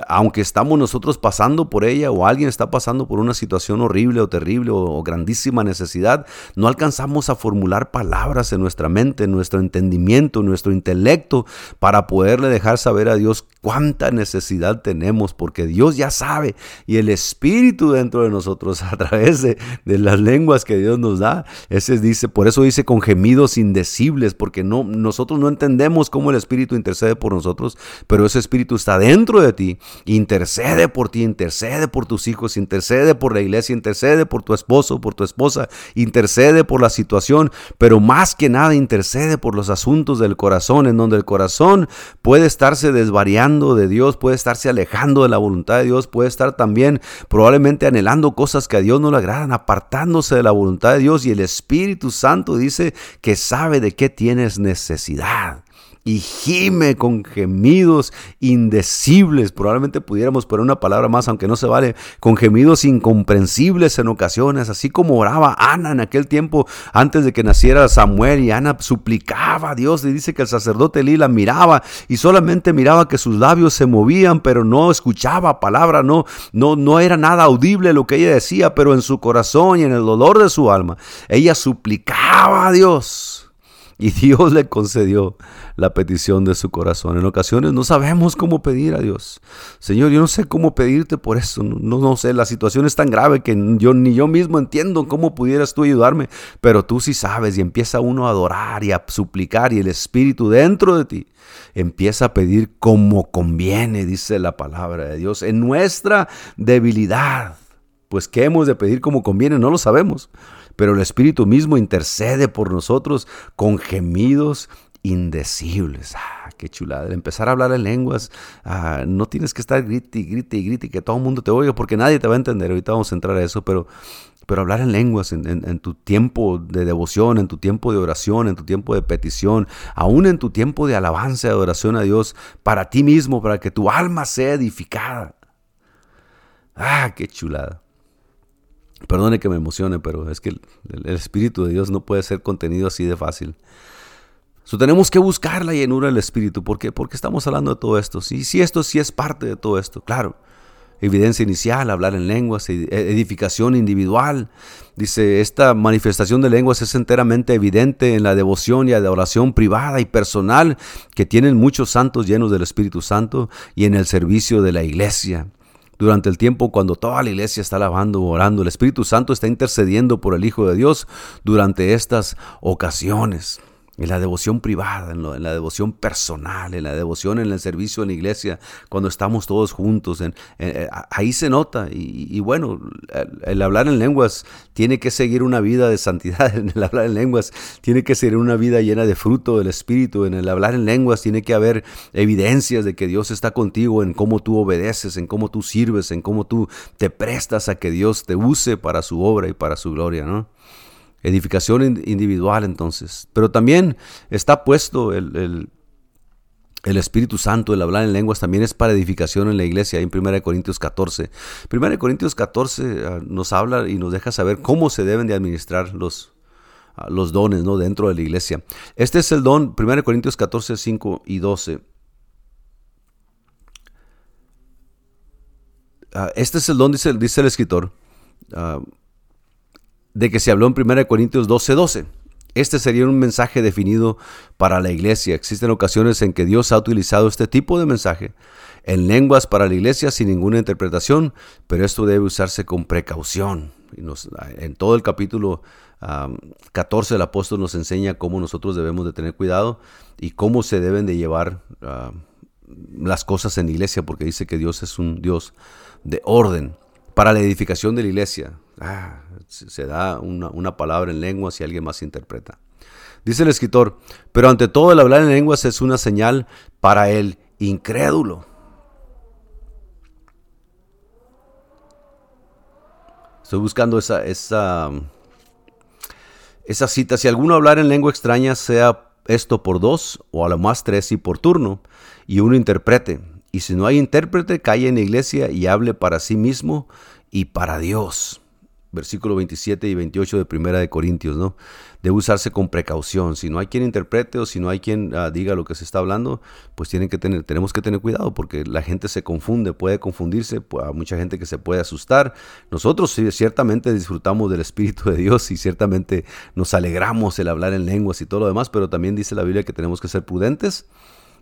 aunque estamos nosotros pasando por ella, o alguien está pasando por una situación horrible o terrible o grandísima necesidad, no alcanzamos a formular palabras en nuestra mente, en nuestro entendimiento, en nuestro intelecto, para poderle dejar saber a Dios cuánta necesidad tenemos, porque Dios ya sabe y el Espíritu dentro de nosotros, <laughs> a través de, las lenguas que Dios nos da, ese dice, por eso dice con gemidos indecibles, porque no, nosotros no entendemos cómo el Espíritu intercede por nosotros, pero ese Espíritu está dentro de ti, intercede por ti, intercede por tus hijos, intercede por la iglesia, intercede por tu esposo por tu esposa, intercede por la situación, pero más que nada intercede por los asuntos del corazón, en donde el corazón puede estarse desvariando de Dios, puede estarse alejando de la voluntad de Dios, puede estar también probablemente anhelando cosas que a Dios no le agradan, apartándose de la voluntad de Dios y el Espíritu Santo dice que sabe de qué tienes necesidad y gime con gemidos indecibles. Probablemente pudiéramos poner una palabra más, aunque no se vale, con gemidos incomprensibles en ocasiones, así como oraba Ana en aquel tiempo antes de que naciera Samuel y Ana suplicaba a Dios y dice que el sacerdote Lila miraba y solamente miraba que sus labios se movían, pero no escuchaba palabra, no, no, no era nada audible lo que ella decía, pero en su corazón y en el dolor de su alma, ella suplicaba a Dios Y Dios le concedió la petición de su corazón. En ocasiones no sabemos cómo pedir a Dios. Señor, yo no sé cómo pedirte por eso. No, no sé, la situación es tan grave que yo ni yo mismo entiendo cómo pudieras tú ayudarme. Pero tú sí sabes y empieza uno a adorar y a suplicar y el Espíritu dentro de ti empieza a pedir como conviene, dice la palabra de Dios, en nuestra debilidad. Pues qué hemos de pedir como conviene, no lo sabemos pero el Espíritu mismo intercede por nosotros con gemidos indecibles. Ah, qué chulada. empezar a hablar en lenguas, ah, no tienes que estar grite y grite y grite que todo el mundo te oiga porque nadie te va a entender. Ahorita vamos a entrar a eso, pero, pero hablar en lenguas, en, tu tiempo de devoción, en tu tiempo de oración, en tu tiempo de petición, aún en tu tiempo de alabanza y adoración a Dios, para ti mismo, para que tu alma sea edificada. Ah, qué chulada. Perdone que me emocione, pero es que el, Espíritu de Dios no puede ser contenido así de fácil. Tenemos que buscar la llenura del Espíritu. ¿Por qué? Porque estamos hablando de todo esto. Sí, sí, esto sí es parte de todo esto, claro. Evidencia inicial, hablar en lenguas, edificación individual. Dice, esta manifestación de lenguas es enteramente evidente en la devoción y adoración privada y personal que tienen muchos santos llenos del Espíritu Santo y en el servicio de la iglesia. Durante el tiempo cuando toda la iglesia está alabando, orando, el Espíritu Santo está intercediendo por el Hijo de Dios durante estas ocasiones en la devoción privada, en, la devoción personal, en la devoción en el servicio en la iglesia, cuando estamos todos juntos, eh, ahí se nota. Y, bueno, el, hablar en lenguas tiene que seguir una vida de santidad, <laughs> en el hablar en lenguas tiene que ser una vida llena de fruto del Espíritu, en el hablar en lenguas tiene que haber evidencias de que Dios está contigo, en cómo tú obedeces, en cómo tú sirves, en cómo tú te prestas a que Dios te use para su obra y para su gloria, ¿no? Edificación individual entonces. Pero también está puesto el, Espíritu Santo, el hablar en lenguas, también es para edificación en la iglesia, en 1 Corintios 14. 1 Corintios 14 ah, nos habla y nos deja saber cómo se deben de administrar los, ah, los dones ¿no? dentro de la iglesia. Este es el don, 1 Corintios 14, 5 y 12. Ah, este es el don, dice, dice el escritor de que se habló en 1 Corintios 12:12. 12. Este sería un mensaje definido para la iglesia. Existen ocasiones en que Dios ha utilizado este tipo de mensaje en lenguas para la iglesia sin ninguna interpretación, pero esto debe usarse con precaución. en todo el capítulo 14 el apóstol nos enseña cómo nosotros debemos de tener cuidado y cómo se deben de llevar las cosas en la iglesia, porque dice que Dios es un Dios de orden para la edificación de la iglesia. Ah, se da una, palabra en lenguas y alguien más interpreta. Dice el escritor, pero ante todo el hablar en lenguas es una señal para el incrédulo. Estoy buscando esa, esa, esa cita. Si alguno hablar en lengua extraña, sea esto por dos o a lo más tres y por turno, y uno interprete. Y si no hay intérprete, calle en la iglesia y hable para sí mismo y para Dios versículo 27 y 28 de Primera de Corintios, ¿no? Debe usarse con precaución. Si no hay quien interprete o si no hay quien ah, diga lo que se está hablando, pues tienen que tener, tenemos que tener cuidado porque la gente se confunde, puede confundirse, hay mucha gente que se puede asustar. Nosotros ciertamente disfrutamos del Espíritu de Dios y ciertamente nos alegramos el hablar en lenguas y todo lo demás, pero también dice la Biblia que tenemos que ser prudentes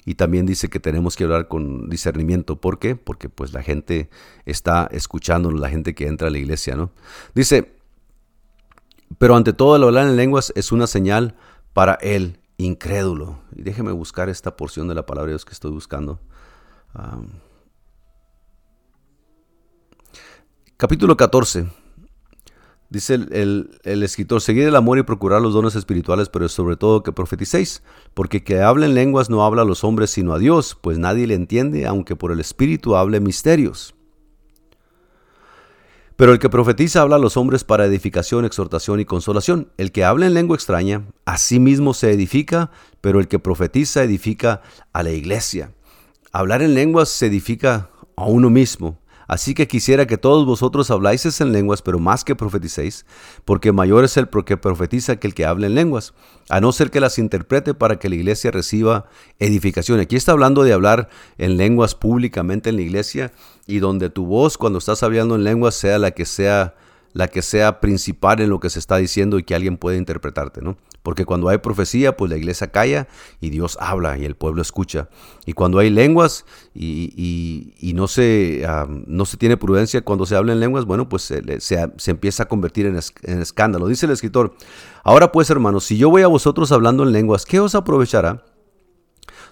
y también dice que tenemos que hablar con discernimiento. ¿Por qué? Porque pues la gente está escuchándonos, la gente que entra a la iglesia, ¿no? Dice, pero ante todo el hablar en lenguas es una señal para el incrédulo. Y déjeme buscar esta porción de la palabra de Dios que estoy buscando. capítulo 14 Dice el, escritor, seguir el amor y procurar los dones espirituales, pero sobre todo que profeticéis, porque que hablen lenguas no habla a los hombres sino a Dios, pues nadie le entiende, aunque por el Espíritu hable misterios. Pero el que profetiza habla a los hombres para edificación, exhortación y consolación. El que habla en lengua extraña, a sí mismo se edifica, pero el que profetiza edifica a la iglesia. Hablar en lenguas se edifica a uno mismo. Así que quisiera que todos vosotros habláis en lenguas, pero más que profeticéis, porque mayor es el que profetiza que el que habla en lenguas, a no ser que las interprete para que la iglesia reciba edificación. Aquí está hablando de hablar en lenguas públicamente en la iglesia y donde tu voz cuando estás hablando en lenguas sea la que sea la que sea principal en lo que se está diciendo y que alguien pueda interpretarte, ¿no? Porque cuando hay profecía, pues la iglesia calla y Dios habla y el pueblo escucha. Y cuando hay lenguas y, no, se, no se tiene prudencia cuando se habla en lenguas, bueno, pues se, empieza a convertir en, en escándalo. Dice el escritor, ahora pues hermanos, si yo voy a vosotros hablando en lenguas, ¿qué os aprovechará?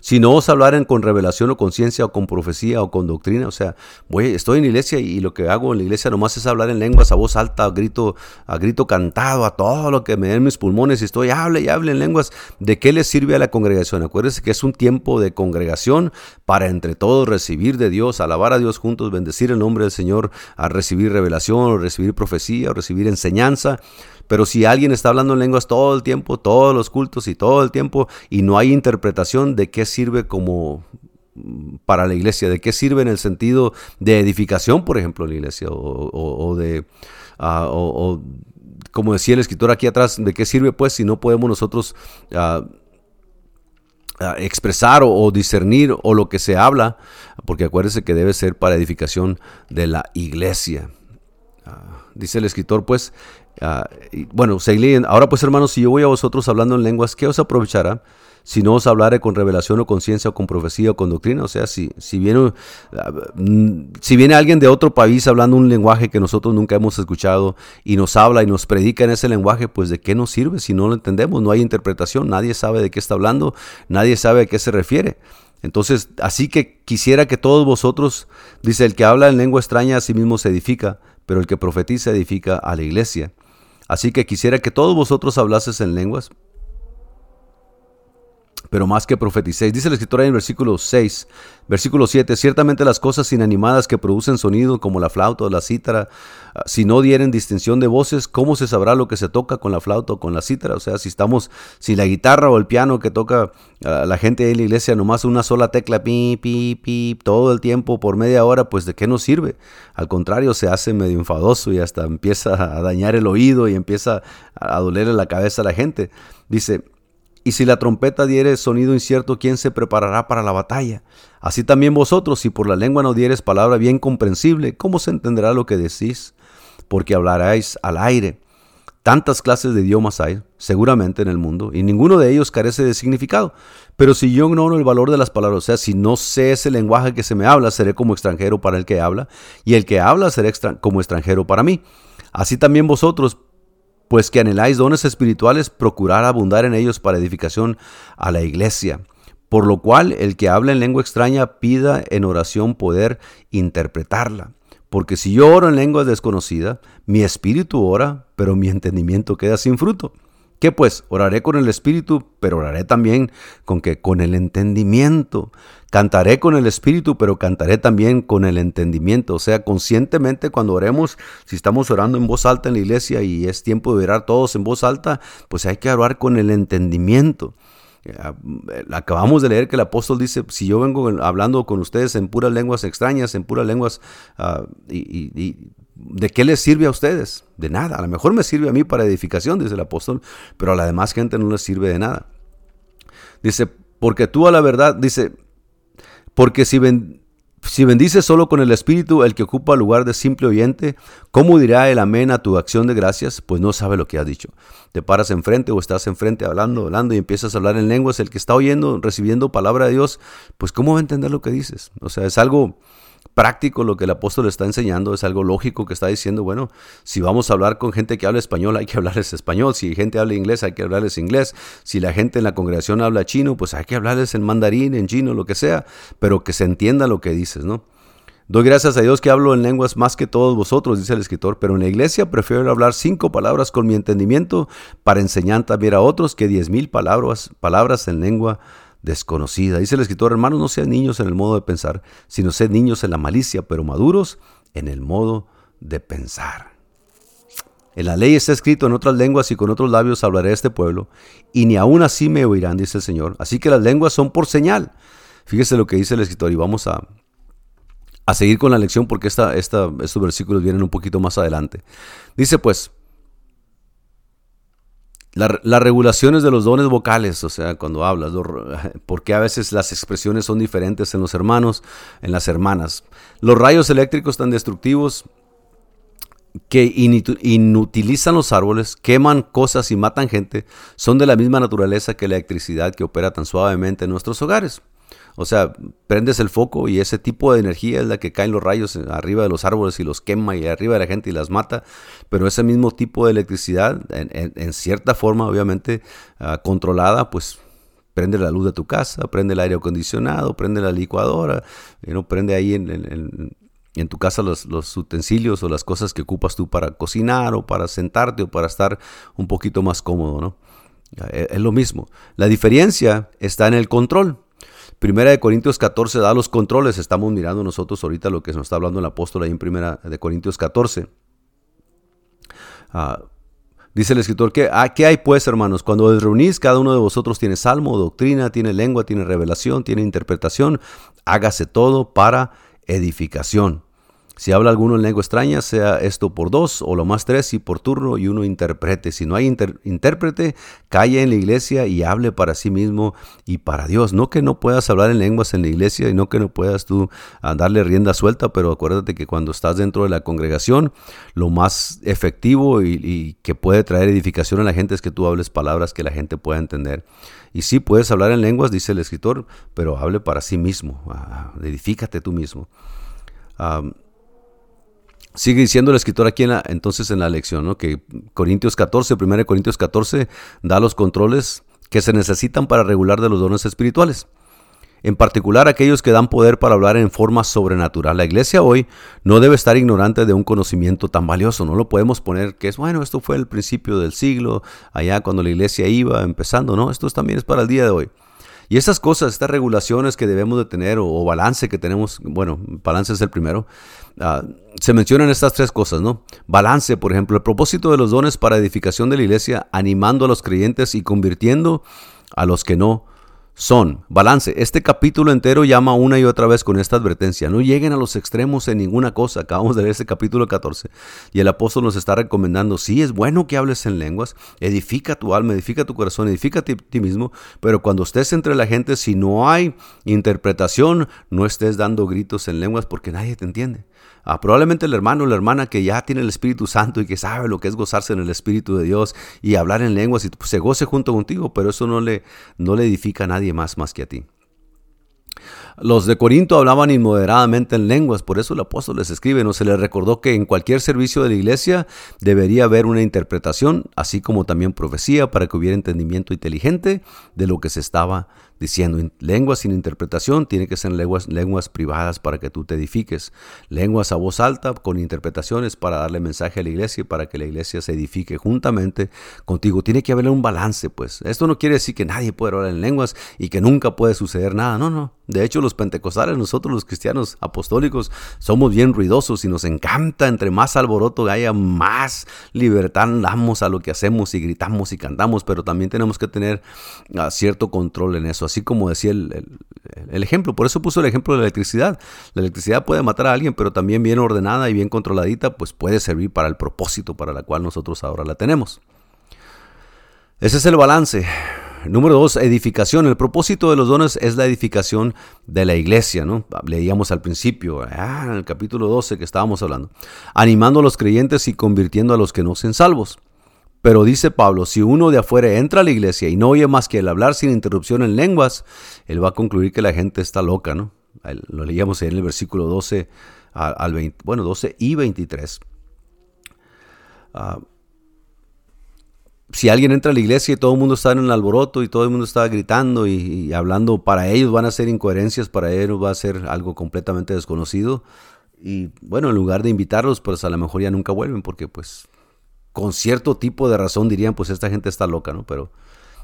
Si no os hablaren con revelación o conciencia o con profecía o con doctrina, o sea, voy, estoy en la iglesia y lo que hago en la iglesia nomás es hablar en lenguas a voz alta, a grito, a grito cantado, a todo lo que me den mis pulmones y estoy, hable y hable en lenguas. ¿De qué le sirve a la congregación? Acuérdense que es un tiempo de congregación para entre todos recibir de Dios, alabar a Dios juntos, bendecir el nombre del Señor, a recibir revelación, o recibir profecía, o recibir enseñanza. Pero si alguien está hablando en lenguas todo el tiempo, todos los cultos y todo el tiempo, y no hay interpretación de qué sirve como mm, para la iglesia, de qué sirve en el sentido de edificación, por ejemplo, la iglesia, o, de... Ah, o, como decía el escritor aquí atrás, ¿de qué sirve pues si no podemos nosotros ah, ah, expresar o, discernir o lo que se habla? Porque acuérdense que debe ser para edificación de la iglesia. dice el escritor pues, Ah, bueno, ahora pues hermanos, si yo voy a vosotros hablando en lenguas, ¿qué os aprovechará? Si no os hablare con revelación o conciencia o con profecía o con doctrina, o sea, si, si, viene, ah, si viene alguien de otro país hablando un lenguaje que nosotros nunca hemos escuchado y nos habla y nos predica en ese lenguaje, pues de qué nos sirve si no lo entendemos, no hay interpretación, nadie sabe de qué está hablando, nadie sabe a qué se refiere. Entonces, así que quisiera que todos vosotros, dice, el que habla en lengua extraña a sí mismo se edifica, pero el que profetiza edifica a la iglesia. Así que quisiera que todos vosotros hablases en lenguas, pero más que profeticéis. Dice la escritura en el versículo 6, versículo 7, ciertamente las cosas inanimadas que producen sonido como la flauta o la cítara, ah, si no dieren distinción de voces, ¿cómo se sabrá lo que se toca con la flauta o con la cítara? O sea, si estamos, si la guitarra o el piano que toca ah, la gente en la iglesia, nomás una sola tecla, pi, pi, pi, todo el tiempo por media hora, pues ¿de qué nos sirve? Al contrario, se hace medio enfadoso y hasta empieza a dañar el oído y empieza a dolerle la cabeza a la gente. Dice, y si la trompeta diere sonido incierto, ¿quién se preparará para la batalla? Así también vosotros, si por la lengua no dieres palabra bien comprensible, ¿cómo se entenderá lo que decís? Porque hablaréis al aire. Tantas clases de idiomas hay, seguramente en el mundo, y ninguno de ellos carece de significado. Pero si yo ignoro el valor de las palabras, o sea, si no sé ese lenguaje que se me habla, seré como extranjero para el que habla, y el que habla será como extranjero para mí. Así también vosotros, pues que anheláis dones espirituales, procurar abundar en ellos para edificación a la iglesia. Por lo cual el que habla en lengua extraña pida en oración poder interpretarla. Porque si yo oro en lengua desconocida, mi espíritu ora, pero mi entendimiento queda sin fruto. ¿Qué pues? Oraré con el espíritu, pero oraré también con que con el entendimiento. Cantaré con el espíritu, pero cantaré también con el entendimiento. O sea, conscientemente cuando oremos, si estamos orando en voz alta en la iglesia y es tiempo de orar todos en voz alta, pues hay que orar con el entendimiento. Eh, acabamos de leer que el apóstol dice, si yo vengo hablando con ustedes en puras lenguas extrañas, en puras lenguas, uh, y, ¿de qué les sirve a ustedes? De nada. A lo mejor me sirve a mí para edificación, dice el apóstol, pero a la demás gente no les sirve de nada. Dice, porque tú a la verdad, dice, porque si, ven, si bendices solo con el Espíritu el que ocupa lugar de simple oyente, ¿cómo dirá el amén a tu acción de gracias? Pues no sabe lo que has dicho. Te paras enfrente o estás enfrente hablando, hablando y empiezas a hablar en lenguas. El que está oyendo, recibiendo palabra de Dios, pues ¿cómo va a entender lo que dices? O sea, es algo práctico lo que el apóstol está enseñando, es algo lógico que está diciendo, bueno, si vamos a hablar con gente que habla español, hay que hablarles español, si gente habla inglés, hay que hablarles inglés, si la gente en la congregación habla chino, pues hay que hablarles en mandarín, en chino, lo que sea, pero que se entienda lo que dices, ¿no? Doy gracias a Dios que hablo en lenguas más que todos vosotros, dice el escritor, pero en la iglesia prefiero hablar cinco palabras con mi entendimiento para enseñar también a otros que diez mil palabras, palabras en lengua desconocida. Dice el escritor, hermanos, no sean niños en el modo de pensar, sino sean niños en la malicia, pero maduros en el modo de pensar. En la ley está escrito en otras lenguas y con otros labios hablaré a este pueblo, y ni aún así me oirán, dice el Señor. Así que las lenguas son por señal. Fíjese lo que dice el escritor y vamos a, a seguir con la lección porque esta, esta, estos versículos vienen un poquito más adelante. Dice pues, las regulaciones de los dones vocales, o sea, cuando hablas, <laughs> porque a veces las expresiones son diferentes en los hermanos, en las hermanas. Los rayos eléctricos tan destructivos que inutilizan los árboles, queman cosas y matan gente, son de la misma naturaleza que la electricidad que opera tan suavemente en nuestros hogares. O sea, prendes el foco y ese tipo de energía es la que caen los rayos arriba de los árboles y los quema y arriba de la gente y las mata. Pero ese mismo tipo de electricidad, en, cierta forma, obviamente, ah, controlada, pues prende la luz de tu casa, prende el aire acondicionado, prende la licuadora, ¿no? prende ahí en, en tu casa los, utensilios o las cosas que ocupas tú para cocinar o para sentarte o para estar un poquito más cómodo, ¿no? Eh, es lo mismo. La diferencia está en el control. Primera de Corintios 14 da los controles. Estamos mirando nosotros ahorita lo que nos está hablando el apóstol ahí en Primera de Corintios 14. Ah, dice el escritor, que ah, ¿qué hay pues, hermanos? Cuando os reunís, cada uno de vosotros tiene salmo, doctrina, tiene lengua, tiene revelación, tiene interpretación. Hágase todo para edificación. Si habla alguno en lengua extraña, sea esto por dos o lo más tres y por turno y uno interprete. Si no hay intérprete, calle en la iglesia y hable para sí mismo y para Dios. No que no puedas hablar en lenguas en la iglesia y no que no puedas tú ah, darle rienda suelta, pero acuérdate que cuando estás dentro de la congregación, lo más efectivo y, que puede traer edificación a la gente es que tú hables palabras que la gente pueda entender. Y sí, puedes hablar en lenguas, dice el escritor, pero hable para sí mismo. Ah, edifícate tú mismo. Sigue diciendo el escritor aquí en entonces en la lección, ¿no? que Corintios 14, 1 Corintios 14, da los controles que se necesitan para regular de los dones espirituales. En particular aquellos que dan poder para hablar en forma sobrenatural. La iglesia hoy no debe estar ignorante de un conocimiento tan valioso. No lo podemos poner que es, bueno, esto fue el principio del siglo, allá cuando la iglesia iba empezando. No, esto también es para el día de hoy. Y estas cosas, estas regulaciones que debemos de tener o, balance que tenemos, bueno, balance es el primero, ah, se mencionan estas tres cosas, ¿no? Balance, por ejemplo, el propósito de los dones para edificación de la iglesia, animando a los creyentes y convirtiendo a los que no son. Balance. Este capítulo entero llama una y otra vez con esta advertencia. No lleguen a los extremos en ninguna cosa. Acabamos de leer este capítulo 14. Y el apóstol nos está recomendando, sí, es bueno que hables en lenguas. Edifica tu alma, edifica tu corazón, edifica ti, ti mismo. Pero cuando estés entre la gente, si no hay interpretación, no estés dando gritos en lenguas porque nadie te entiende. Ah, probablemente el hermano o la hermana que ya tiene el Espíritu Santo y que sabe lo que es gozarse en el Espíritu de Dios y hablar en lenguas y se goce junto contigo, pero eso no le, no le edifica a nadie más más que a ti. Los de Corinto hablaban inmoderadamente en lenguas, por eso el apóstol les escribe, no se les recordó que en cualquier servicio de la iglesia debería haber una interpretación, así como también profecía, para que hubiera entendimiento inteligente de lo que se estaba diciendo lenguas sin interpretación, tiene que ser lenguas, lenguas privadas para que tú te edifiques, lenguas a voz alta con interpretaciones para darle mensaje a la iglesia y para que la iglesia se edifique juntamente contigo. Tiene que haber un balance, pues. Esto no quiere decir que nadie puede hablar en lenguas y que nunca puede suceder nada, no, no. De hecho, los pentecostales, nosotros los cristianos apostólicos, somos bien ruidosos y nos encanta, entre más alboroto haya, más libertad damos a lo que hacemos y gritamos y cantamos, pero también tenemos que tener ah, cierto control en eso así como decía el, ejemplo. Por eso puso el ejemplo de la electricidad. La electricidad puede matar a alguien, pero también bien ordenada y bien controladita, pues puede servir para el propósito para el cual nosotros ahora la tenemos. Ese es el balance. Número dos, edificación. El propósito de los dones es la edificación de la iglesia, ¿no? Leíamos al principio, ah, en el capítulo 12 que estábamos hablando. Animando a los creyentes y convirtiendo a los que no sean salvos. Pero dice Pablo, si uno de afuera entra a la iglesia y no oye más que el hablar sin interrupción en lenguas, él va a concluir que la gente está loca, ¿no? Lo leíamos en el versículo 12 al 20, bueno, 12 y 23. Ah, si alguien entra a la iglesia y todo el mundo está en el alboroto y todo el mundo está gritando y, hablando, para ellos van a ser incoherencias, para ellos va a ser algo completamente desconocido. Y bueno, en lugar de invitarlos, pues a lo mejor ya nunca vuelven porque pues con cierto tipo de razón dirían, pues esta gente está loca, ¿no? Pero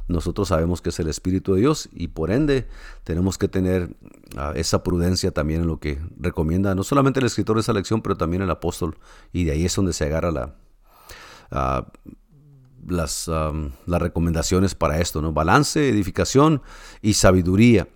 nosotros sabemos que es el Espíritu de Dios y por ende tenemos que tener ah, esa prudencia también en lo que recomienda no solamente el escritor de esa lección, pero también el apóstol. Y de ahí es donde se agarra ah, las, las recomendaciones para esto, ¿no? Balance, edificación y sabiduría.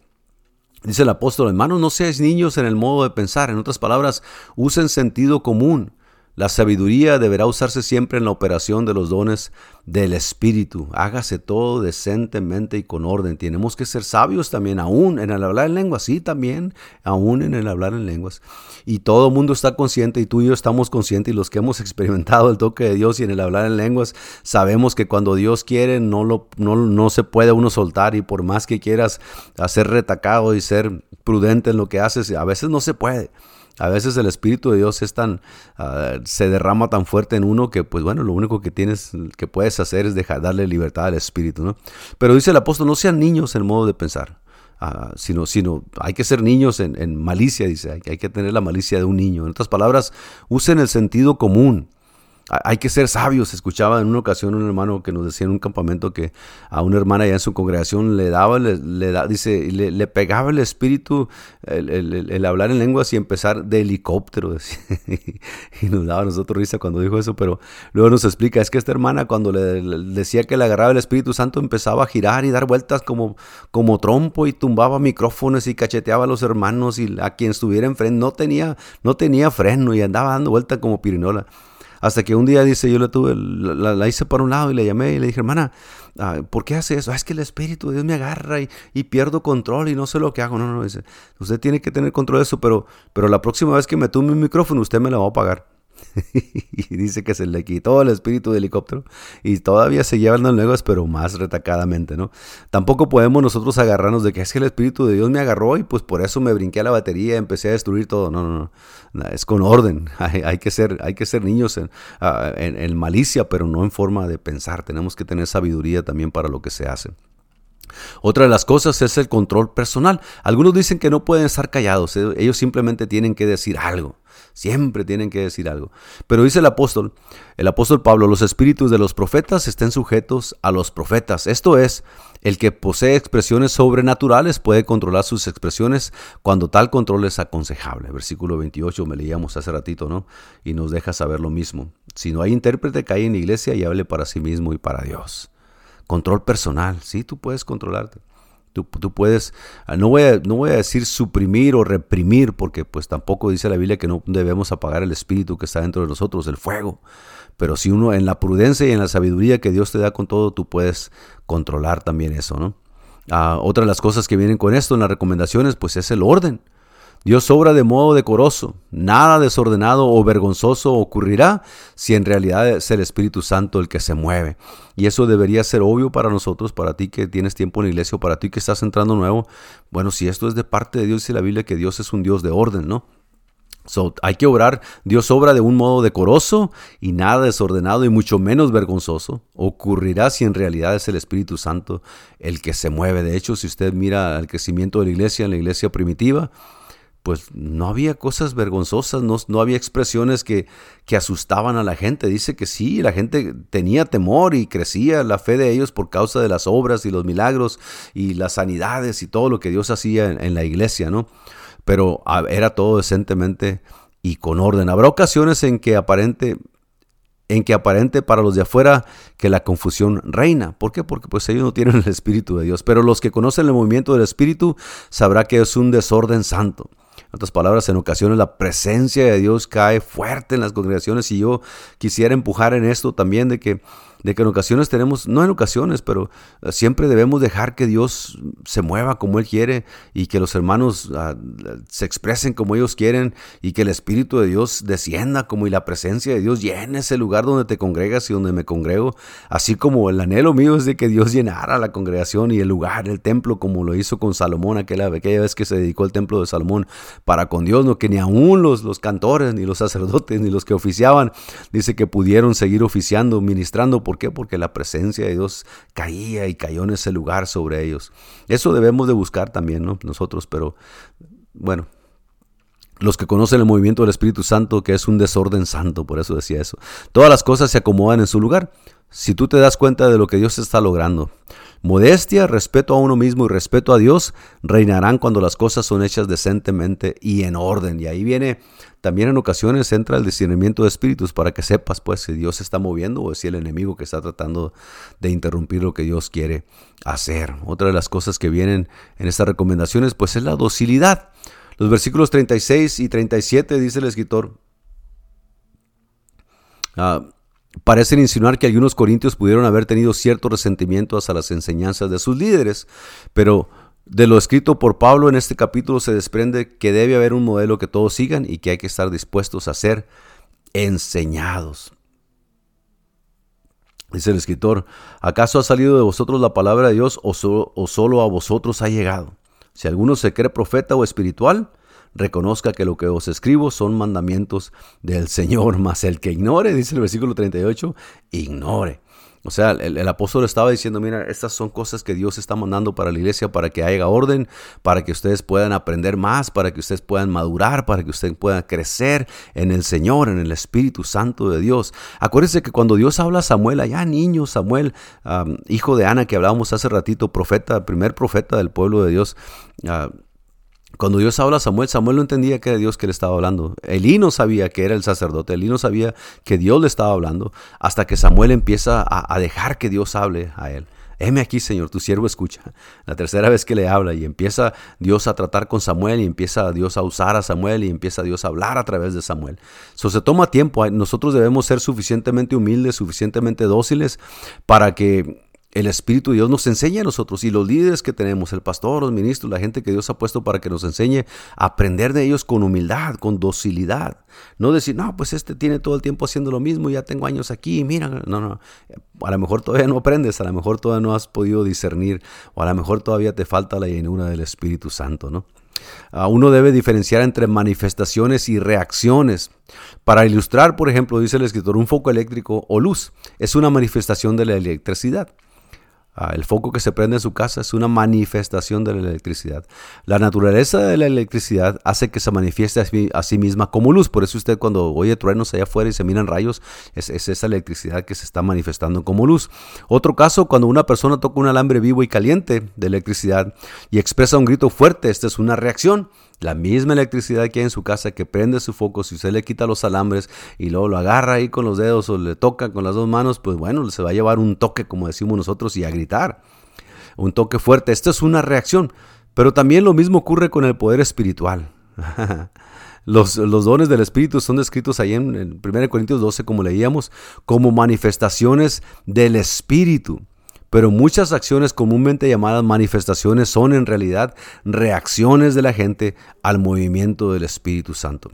Dice el apóstol, hermanos, no seáis niños en el modo de pensar. En otras palabras, usen sentido común La sabiduría deberá usarse siempre en la operación de los dones del Espíritu. Hágase todo decentemente y con orden. Tenemos que ser sabios también, aún en el hablar en lenguas, sí, también, aún en el hablar en lenguas. Y todo el mundo está consciente y tú y yo estamos conscientes y los que hemos <laughs> experimentado el toque de Dios y en el hablar en lenguas, sabemos que cuando Dios quiere no, lo, no, no se puede uno soltar y por más que quieras hacer retacado y ser prudente en lo que haces, a veces no se puede. A veces el Espíritu de Dios es tan, ah, se derrama tan fuerte en uno que, pues bueno, lo único que tienes, que puedes hacer es dejar, darle libertad al Espíritu, ¿no? Pero dice el apóstol, no sean niños en modo de pensar, ah, sino, sino hay que ser niños en, malicia, dice, hay, hay, que tener la malicia de un niño. En otras palabras, usen el sentido común hay que ser sabios. Escuchaba en una ocasión un hermano que nos decía en un campamento que a una hermana allá en su congregación le daba, le, dice, le, pegaba el espíritu el, hablar en lenguas y empezar de helicóptero. <laughs> y nos daba a nosotros risa cuando dijo eso, pero luego nos explica, es que esta hermana cuando le, decía que le agarraba el Espíritu Santo empezaba a girar y dar vueltas como, como trompo y tumbaba micrófonos y cacheteaba a los hermanos y a quien estuviera enfrente. No tenía, no tenía freno y andaba dando vueltas como pirinola. Hasta que un día dice, yo la tuve, la, hice por un lado y le llamé y le dije, hermana, ah, ¿por qué hace eso? Ah, es que el Espíritu de Dios me agarra y, pierdo control y no sé lo que hago. No, no, dice, usted tiene que tener control de eso, pero, pero la próxima vez que me tome un micrófono, usted me la va a pagar. <laughs> y dice que se le quitó el espíritu de helicóptero y todavía se llevan las lenguas, pero más retacadamente, ¿no? Tampoco podemos nosotros agarrarnos de que es que el espíritu de Dios me agarró y pues por eso me brinqué a la batería empecé a destruir todo. No, no, no. Es con orden. <laughs> Hay, que, ser, hay que ser niños ah, en, en malicia, pero no en forma de pensar. Tenemos que tener sabiduría también para lo que se hace. Otra de las cosas es el control personal. Algunos dicen que no pueden estar callados, eh, ellos simplemente tienen que decir algo. Siempre tienen que decir algo. Pero dice el apóstol, el apóstol Pablo, los espíritus de los profetas estén sujetos a los profetas. Esto es, el que posee expresiones sobrenaturales puede controlar sus expresiones cuando tal control es aconsejable. Versículo 28 me leíamos hace ratito, ¿no? Y nos deja saber lo mismo. Si no hay intérprete, cae en la iglesia y hable para sí mismo y para Dios. Control personal, sí, tú puedes controlarte. Tú, puedes, ah, no voy, a, no voy a decir suprimir o reprimir, porque pues tampoco dice la Biblia que no debemos apagar el espíritu que está dentro de nosotros, el fuego. Pero si uno en la prudencia y en la sabiduría que Dios te da con todo, tú puedes controlar también eso, ¿no? Ah, otra de las cosas que vienen con esto en las recomendaciones, pues es el orden. Dios obra de modo decoroso, nada desordenado o vergonzoso ocurrirá si en realidad es el Espíritu Santo el que se mueve. Y eso debería ser obvio para nosotros, para ti que tienes tiempo en la iglesia o para ti que estás entrando nuevo. Bueno, si esto es de parte de Dios, dice la Biblia que Dios es un Dios de orden, ¿no? So, hay que obrar, Dios obra de un modo decoroso y nada desordenado y mucho menos vergonzoso. Ocurrirá si en realidad es el Espíritu Santo el que se mueve. De hecho, si usted mira el crecimiento de la iglesia, en la iglesia primitiva, pues no había cosas vergonzosas, no, había expresiones que, que, asustaban a la gente. Dice que sí, la gente tenía temor y crecía la fe de ellos por causa de las obras y los milagros y las sanidades y todo lo que Dios hacía en, la iglesia, ¿no? Pero era todo decentemente y con orden. Habrá ocasiones en que aparente en que aparente para los de afuera que la confusión reina. ¿Por qué? Porque pues ellos no tienen el Espíritu de Dios. Pero los que conocen el movimiento del Espíritu sabrá que es un desorden santo. En otras palabras, en ocasiones la presencia de Dios cae fuerte en las congregaciones y yo quisiera empujar en esto también de que de que en ocasiones tenemos, no en ocasiones, pero eh, siempre debemos dejar que Dios se mueva como Él quiere y que los hermanos ah, se expresen como ellos quieren y que el Espíritu de Dios descienda como y la presencia de Dios llene ese lugar donde te congregas y donde me congrego, así como el anhelo mío es de que Dios llenara la congregación y el lugar, el templo, como lo hizo con Salomón aquella, vez que se dedicó al templo de Salomón para con Dios, no que ni aún los, los cantores, ni los sacerdotes, ni los que oficiaban, dice que pudieron seguir oficiando, ministrando, ¿Por qué? Porque la presencia de Dios caía y cayó en ese lugar sobre ellos. Eso debemos de buscar también, ¿no? Nosotros, pero bueno, los que conocen el movimiento del Espíritu Santo, que es un desorden santo, por eso decía eso. Todas las cosas se acomodan en su lugar. Si tú te das cuenta de lo que Dios está logrando, modestia, respeto a uno mismo y respeto a Dios reinarán cuando las cosas son hechas decentemente y en orden. Y ahí viene, también en ocasiones entra el discernimiento de espíritus para que sepas pues si Dios se está moviendo o si el enemigo que está tratando de interrumpir lo que Dios quiere hacer. Otra de las cosas que vienen en estas recomendaciones pues es la docilidad. Los versículos 36 y 37 dice el escritor, Ah, parecen insinuar que algunos corintios pudieron haber tenido cierto resentimiento hacia las enseñanzas de sus líderes, pero de lo escrito por Pablo en este capítulo se desprende que debe haber un modelo que todos sigan y que hay que estar dispuestos a ser enseñados. Dice el escritor, ¿acaso ha salido de vosotros la palabra de Dios o, solo a vosotros ha llegado? Si alguno se cree profeta o espiritual, reconozca que lo que os escribo son mandamientos del Señor, mas el que ignore, dice el versículo 38, ignore. O sea, el, apóstol estaba diciendo, mira, estas son cosas que Dios está mandando para la iglesia, para que haya orden, para que ustedes puedan aprender más, para que ustedes puedan madurar, para que ustedes puedan crecer en el Señor, en el Espíritu Santo de Dios. Acuérdense que cuando Dios habla a Samuel, allá niño Samuel, hijo de Ana, que hablábamos hace ratito, profeta, primer profeta del pueblo de Dios, ah, cuando Dios habla a Samuel, Samuel no entendía que era Dios que le estaba hablando. Elí no sabía que era el sacerdote, Elí no sabía que Dios le estaba hablando, hasta que Samuel empieza a, dejar que Dios hable a él. Heme aquí, Señor, tu siervo escucha. La tercera vez que le habla y empieza Dios a tratar con Samuel y empieza Dios a usar a Samuel y empieza Dios a hablar a través de Samuel. Eso se toma tiempo. Nosotros debemos ser suficientemente humildes, suficientemente dóciles para que el Espíritu de Dios nos enseña a nosotros y los líderes que tenemos, el pastor, los ministros, la gente que Dios ha puesto para que nos enseñe a aprender de ellos con humildad, con docilidad. No decir, no, pues este tiene todo el tiempo haciendo lo mismo, ya tengo años aquí, mira, no, no. A lo mejor todavía no aprendes, a lo mejor todavía no has podido discernir, o a lo mejor todavía te falta la llenura del Espíritu Santo, ¿no? Ah, uno debe diferenciar entre manifestaciones y reacciones. Para ilustrar, por ejemplo, dice el escritor, un foco eléctrico o luz es una manifestación de la electricidad. Ah, el foco que se prende en su casa es una manifestación de la electricidad. La naturaleza de la electricidad hace que se manifieste a sí, misma como luz. Por eso usted cuando oye truenos allá afuera y se miran rayos, es, es, esa electricidad que se está manifestando como luz. Otro caso, cuando una persona toca un alambre vivo y caliente de electricidad y expresa un grito fuerte, esta es una reacción. La misma electricidad que hay en su casa que prende su foco, si usted le quita los alambres y luego lo agarra ahí con los dedos o le toca con las dos manos, pues bueno, se va a llevar un toque, como decimos nosotros, y a gritar. Un toque fuerte. Esto es una reacción. Pero también lo mismo ocurre con el poder espiritual. <laughs> Los, los, dones del Espíritu son descritos ahí en, en 1 Corintios 12, como leíamos, como manifestaciones del Espíritu pero muchas acciones comúnmente llamadas manifestaciones son en realidad reacciones de la gente al movimiento del Espíritu Santo.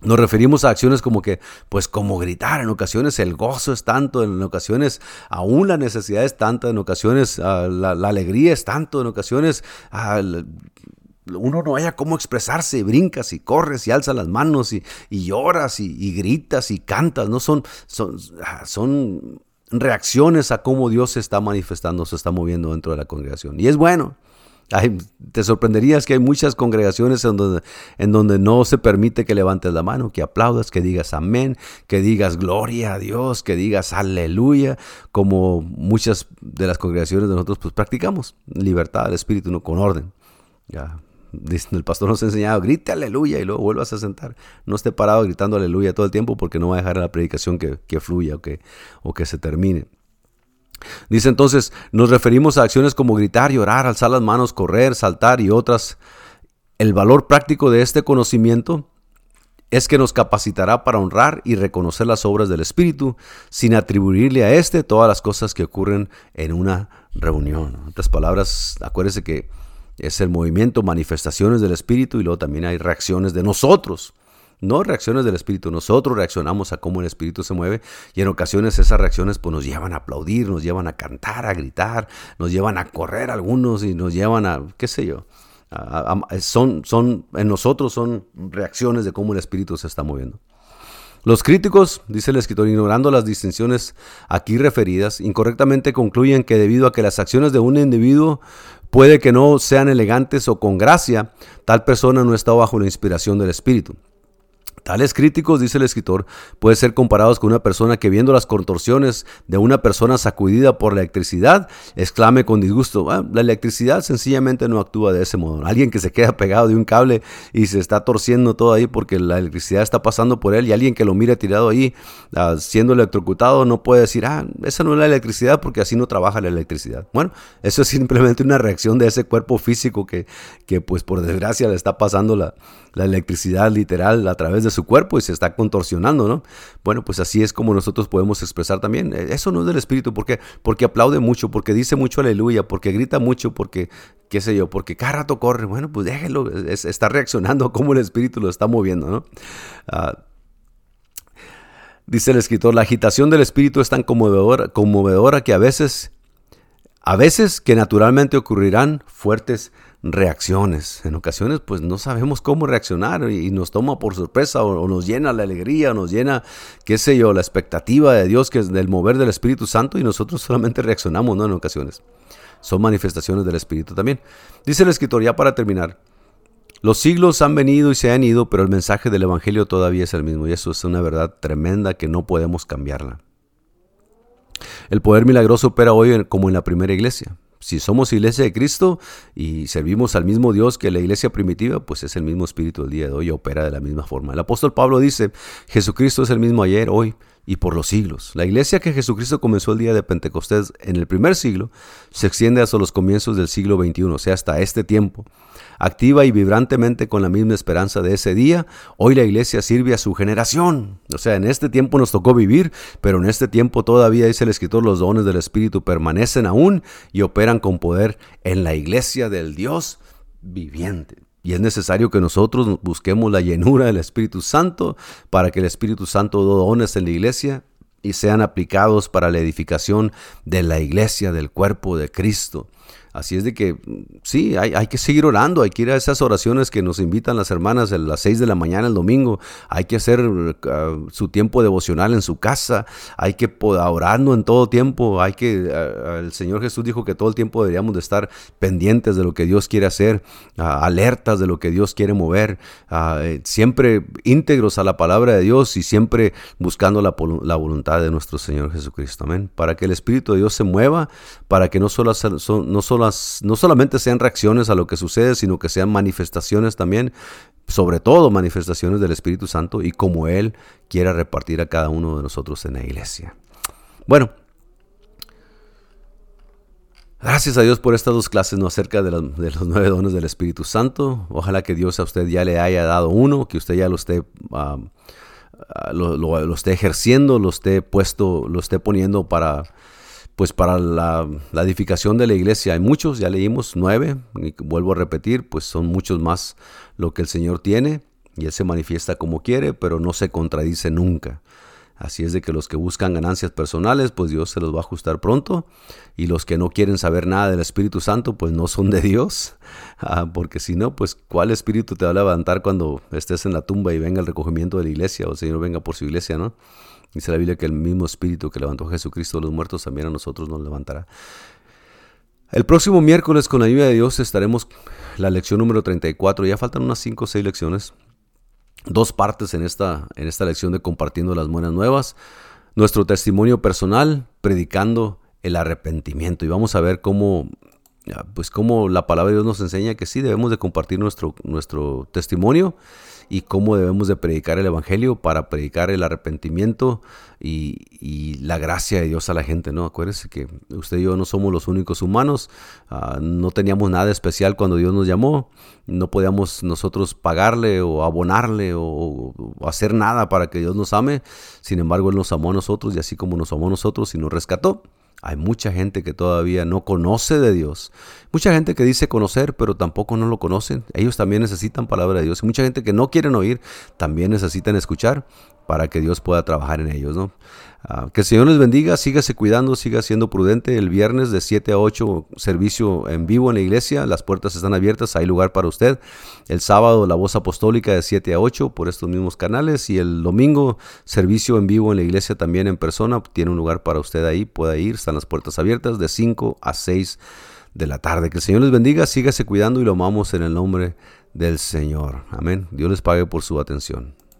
Nos referimos a acciones como que, pues como gritar, en ocasiones el gozo es tanto, en ocasiones aún la necesidad es tanta, en ocasiones ah, la, alegría es tanto, en ocasiones ah, uno no haya cómo expresarse, brincas y corres y alzas las manos y, lloras y, gritas y cantas, ¿no? Son, son, ah, son reacciones a cómo Dios se está manifestando, se está moviendo dentro de la congregación. Y es bueno. te sorprenderías que hay muchas congregaciones en donde, en donde no se permite que levantes la mano, que aplaudas, que digas amén, que digas gloria a Dios, que digas aleluya, como muchas de las congregaciones de nosotros pues practicamos libertad del espíritu, no con orden. Ya, el pastor nos ha enseñado, grite aleluya y luego vuelvas a sentar. No esté parado gritando aleluya todo el tiempo porque no va a dejar la predicación que, fluya o que, o que se termine. Dice entonces, nos referimos a acciones como gritar, llorar, alzar las manos, correr, saltar y otras. El valor práctico de este conocimiento es que nos capacitará para honrar y reconocer las obras del Espíritu sin atribuirle a éste todas las cosas que ocurren en una reunión. En otras palabras, acuérdese que es el movimiento, manifestaciones del Espíritu y luego también hay reacciones de nosotros. No reacciones del Espíritu, nosotros reaccionamos a cómo el Espíritu se mueve y en ocasiones esas reacciones pues nos llevan a aplaudir, nos llevan a cantar, a gritar, nos llevan a correr algunos y nos llevan a, qué sé yo, son, son, en nosotros son reacciones de cómo el Espíritu se está moviendo. Los críticos, dice el escritor, ignorando las distinciones aquí referidas, incorrectamente concluyen que debido a que las acciones de un individuo Puede que no sean elegantes o con gracia, tal persona no está bajo la inspiración del Espíritu. Tales críticos, dice el escritor, pueden ser comparados con una persona que viendo las contorsiones de una persona sacudida por la electricidad, exclame con disgusto, ah, la electricidad sencillamente no actúa de ese modo. Alguien que se queda pegado de un cable y se está torciendo todo ahí porque la electricidad está pasando por él y alguien que lo mire tirado ahí ah, siendo electrocutado no puede decir, ah, esa no es la electricidad porque así no trabaja la electricidad. Bueno, eso es <laughs> simplemente una reacción de ese cuerpo físico que, que pues por desgracia le está pasando la, la electricidad literal a través de de su cuerpo y se está contorsionando, ¿no? Bueno, pues así es como nosotros podemos expresar también. Eh, eso no es del Espíritu, ¿por qué? Porque aplaude mucho, porque dice mucho aleluya, porque grita mucho, porque, qué sé yo, porque cada rato corre. Bueno, pues déjelo, está reaccionando <laughs> a cómo el Espíritu lo está moviendo, ¿no? Ah, dice el escritor, la agitación del Espíritu es tan conmovedora, conmovedora que a veces, a veces que naturalmente ocurrirán fuertes reacciones. En ocasiones pues no sabemos cómo reaccionar y nos toma por sorpresa o, nos llena la alegría, o nos llena, qué sé yo, la expectativa de Dios que es del mover del Espíritu Santo y nosotros solamente reaccionamos, ¿no? En ocasiones. Son manifestaciones del Espíritu también. Dice el escritor, ya para terminar, los siglos han venido y se han ido, pero el mensaje del Evangelio todavía es el mismo y eso es una verdad tremenda que no podemos cambiarla. El poder milagroso opera hoy como en la primera iglesia. Si somos iglesia de Cristo y servimos al mismo Dios que la iglesia primitiva, pues es el mismo espíritu el día de hoy, opera de la misma forma. El apóstol Pablo dice, Jesucristo es el mismo ayer, hoy y por los siglos. La iglesia que Jesucristo comenzó el día de Pentecostés en el primer siglo se extiende hasta los comienzos del siglo XXI, o sea, hasta este tiempo. Activa y vibrantemente con la misma esperanza de ese día, hoy la iglesia sirve a su generación. O sea, en este tiempo nos tocó vivir, pero en este tiempo todavía, dice el escritor, los dones del Espíritu permanecen aún y operan con poder en la iglesia del Dios viviente. Y es necesario que nosotros busquemos la llenura del Espíritu Santo para que el Espíritu Santo dones en la iglesia y sean aplicados para la edificación de la iglesia, del cuerpo de Cristo. Así es de que sí, hay, hay, que seguir orando, hay que ir a esas oraciones que nos invitan las hermanas a las 6 de la mañana el domingo, hay que hacer uh, su tiempo devocional en su casa, hay que orando en todo tiempo, hay que, uh, el Señor Jesús dijo que todo el tiempo deberíamos de estar pendientes de lo que Dios quiere hacer, uh, alertas de lo que Dios quiere mover, siempre íntegros a la palabra de Dios y siempre buscando la, la, voluntad de nuestro Señor Jesucristo, amén, para que el Espíritu de Dios se mueva, para que no solo, no solo no solamente sean reacciones a lo que sucede, sino que sean manifestaciones también, sobre todo manifestaciones del Espíritu Santo y como Él quiera repartir a cada uno de nosotros en la iglesia. Bueno, Gracias a Dios por estas dos clases, ¿no? Acerca de, los nueve dones del Espíritu Santo. Ojalá que Dios a usted ya le haya dado uno, que usted ya lo esté, ah, ah, lo, esté ejerciendo, lo esté puesto, lo esté poniendo para pues para la, edificación de la iglesia hay muchos, ya leímos nueve, y vuelvo a repetir, pues son muchos más lo que el Señor tiene y Él se manifiesta como quiere, pero no se contradice nunca. Así es de que los que buscan ganancias personales, pues Dios se los va a ajustar pronto. Y los que no quieren saber nada del Espíritu Santo, pues no son de Dios. <laughs> Ah, porque si no, pues ¿cuál espíritu te va a levantar cuando estés en la tumba y venga el recogimiento de la iglesia o el Señor venga por su iglesia, no? Dice la Biblia que el mismo espíritu que levantó a Jesucristo de los muertos también a nosotros nos levantará. El próximo miércoles, con la ayuda de Dios, estaremos la lección número 34. Ya faltan unas 5 o 6 lecciones. Dos partes en esta, en esta lección de compartiendo las buenas nuevas. Nuestro testimonio personal, predicando el arrepentimiento. Y vamos a ver cómo, pues cómo la palabra de Dios nos enseña que sí debemos de compartir nuestro, nuestro testimonio y cómo debemos de predicar el Evangelio para predicar el arrepentimiento y, la gracia de Dios a la gente, ¿no? Acuérdense que usted y yo no somos los únicos humanos, ah, no teníamos nada especial cuando Dios nos llamó, no podíamos nosotros pagarle o abonarle o, hacer nada para que Dios nos ame, sin embargo Él nos amó a nosotros y así como nos amó a nosotros y nos rescató, hay mucha gente que todavía no conoce de Dios. Mucha gente que dice conocer, pero tampoco no lo conocen. Ellos también necesitan palabra de Dios. mucha gente que no quieren oír, también necesitan escuchar para que Dios pueda trabajar en ellos. ¿no? Ah, que el Señor les bendiga, sígase cuidando, siga siendo prudente. El viernes de 7 a 8, servicio en vivo en la iglesia. Las puertas están abiertas, hay lugar para usted. El sábado, la voz apostólica de 7 a 8 por estos mismos canales. Y el domingo, servicio en vivo en la iglesia también en persona. Tiene un lugar para usted ahí, pueda ir. Están las puertas abiertas de 5 a 6 de la tarde. Que el Señor les bendiga, sígase cuidando y lo amamos en el nombre del Señor. Amén. Dios les pague por su atención.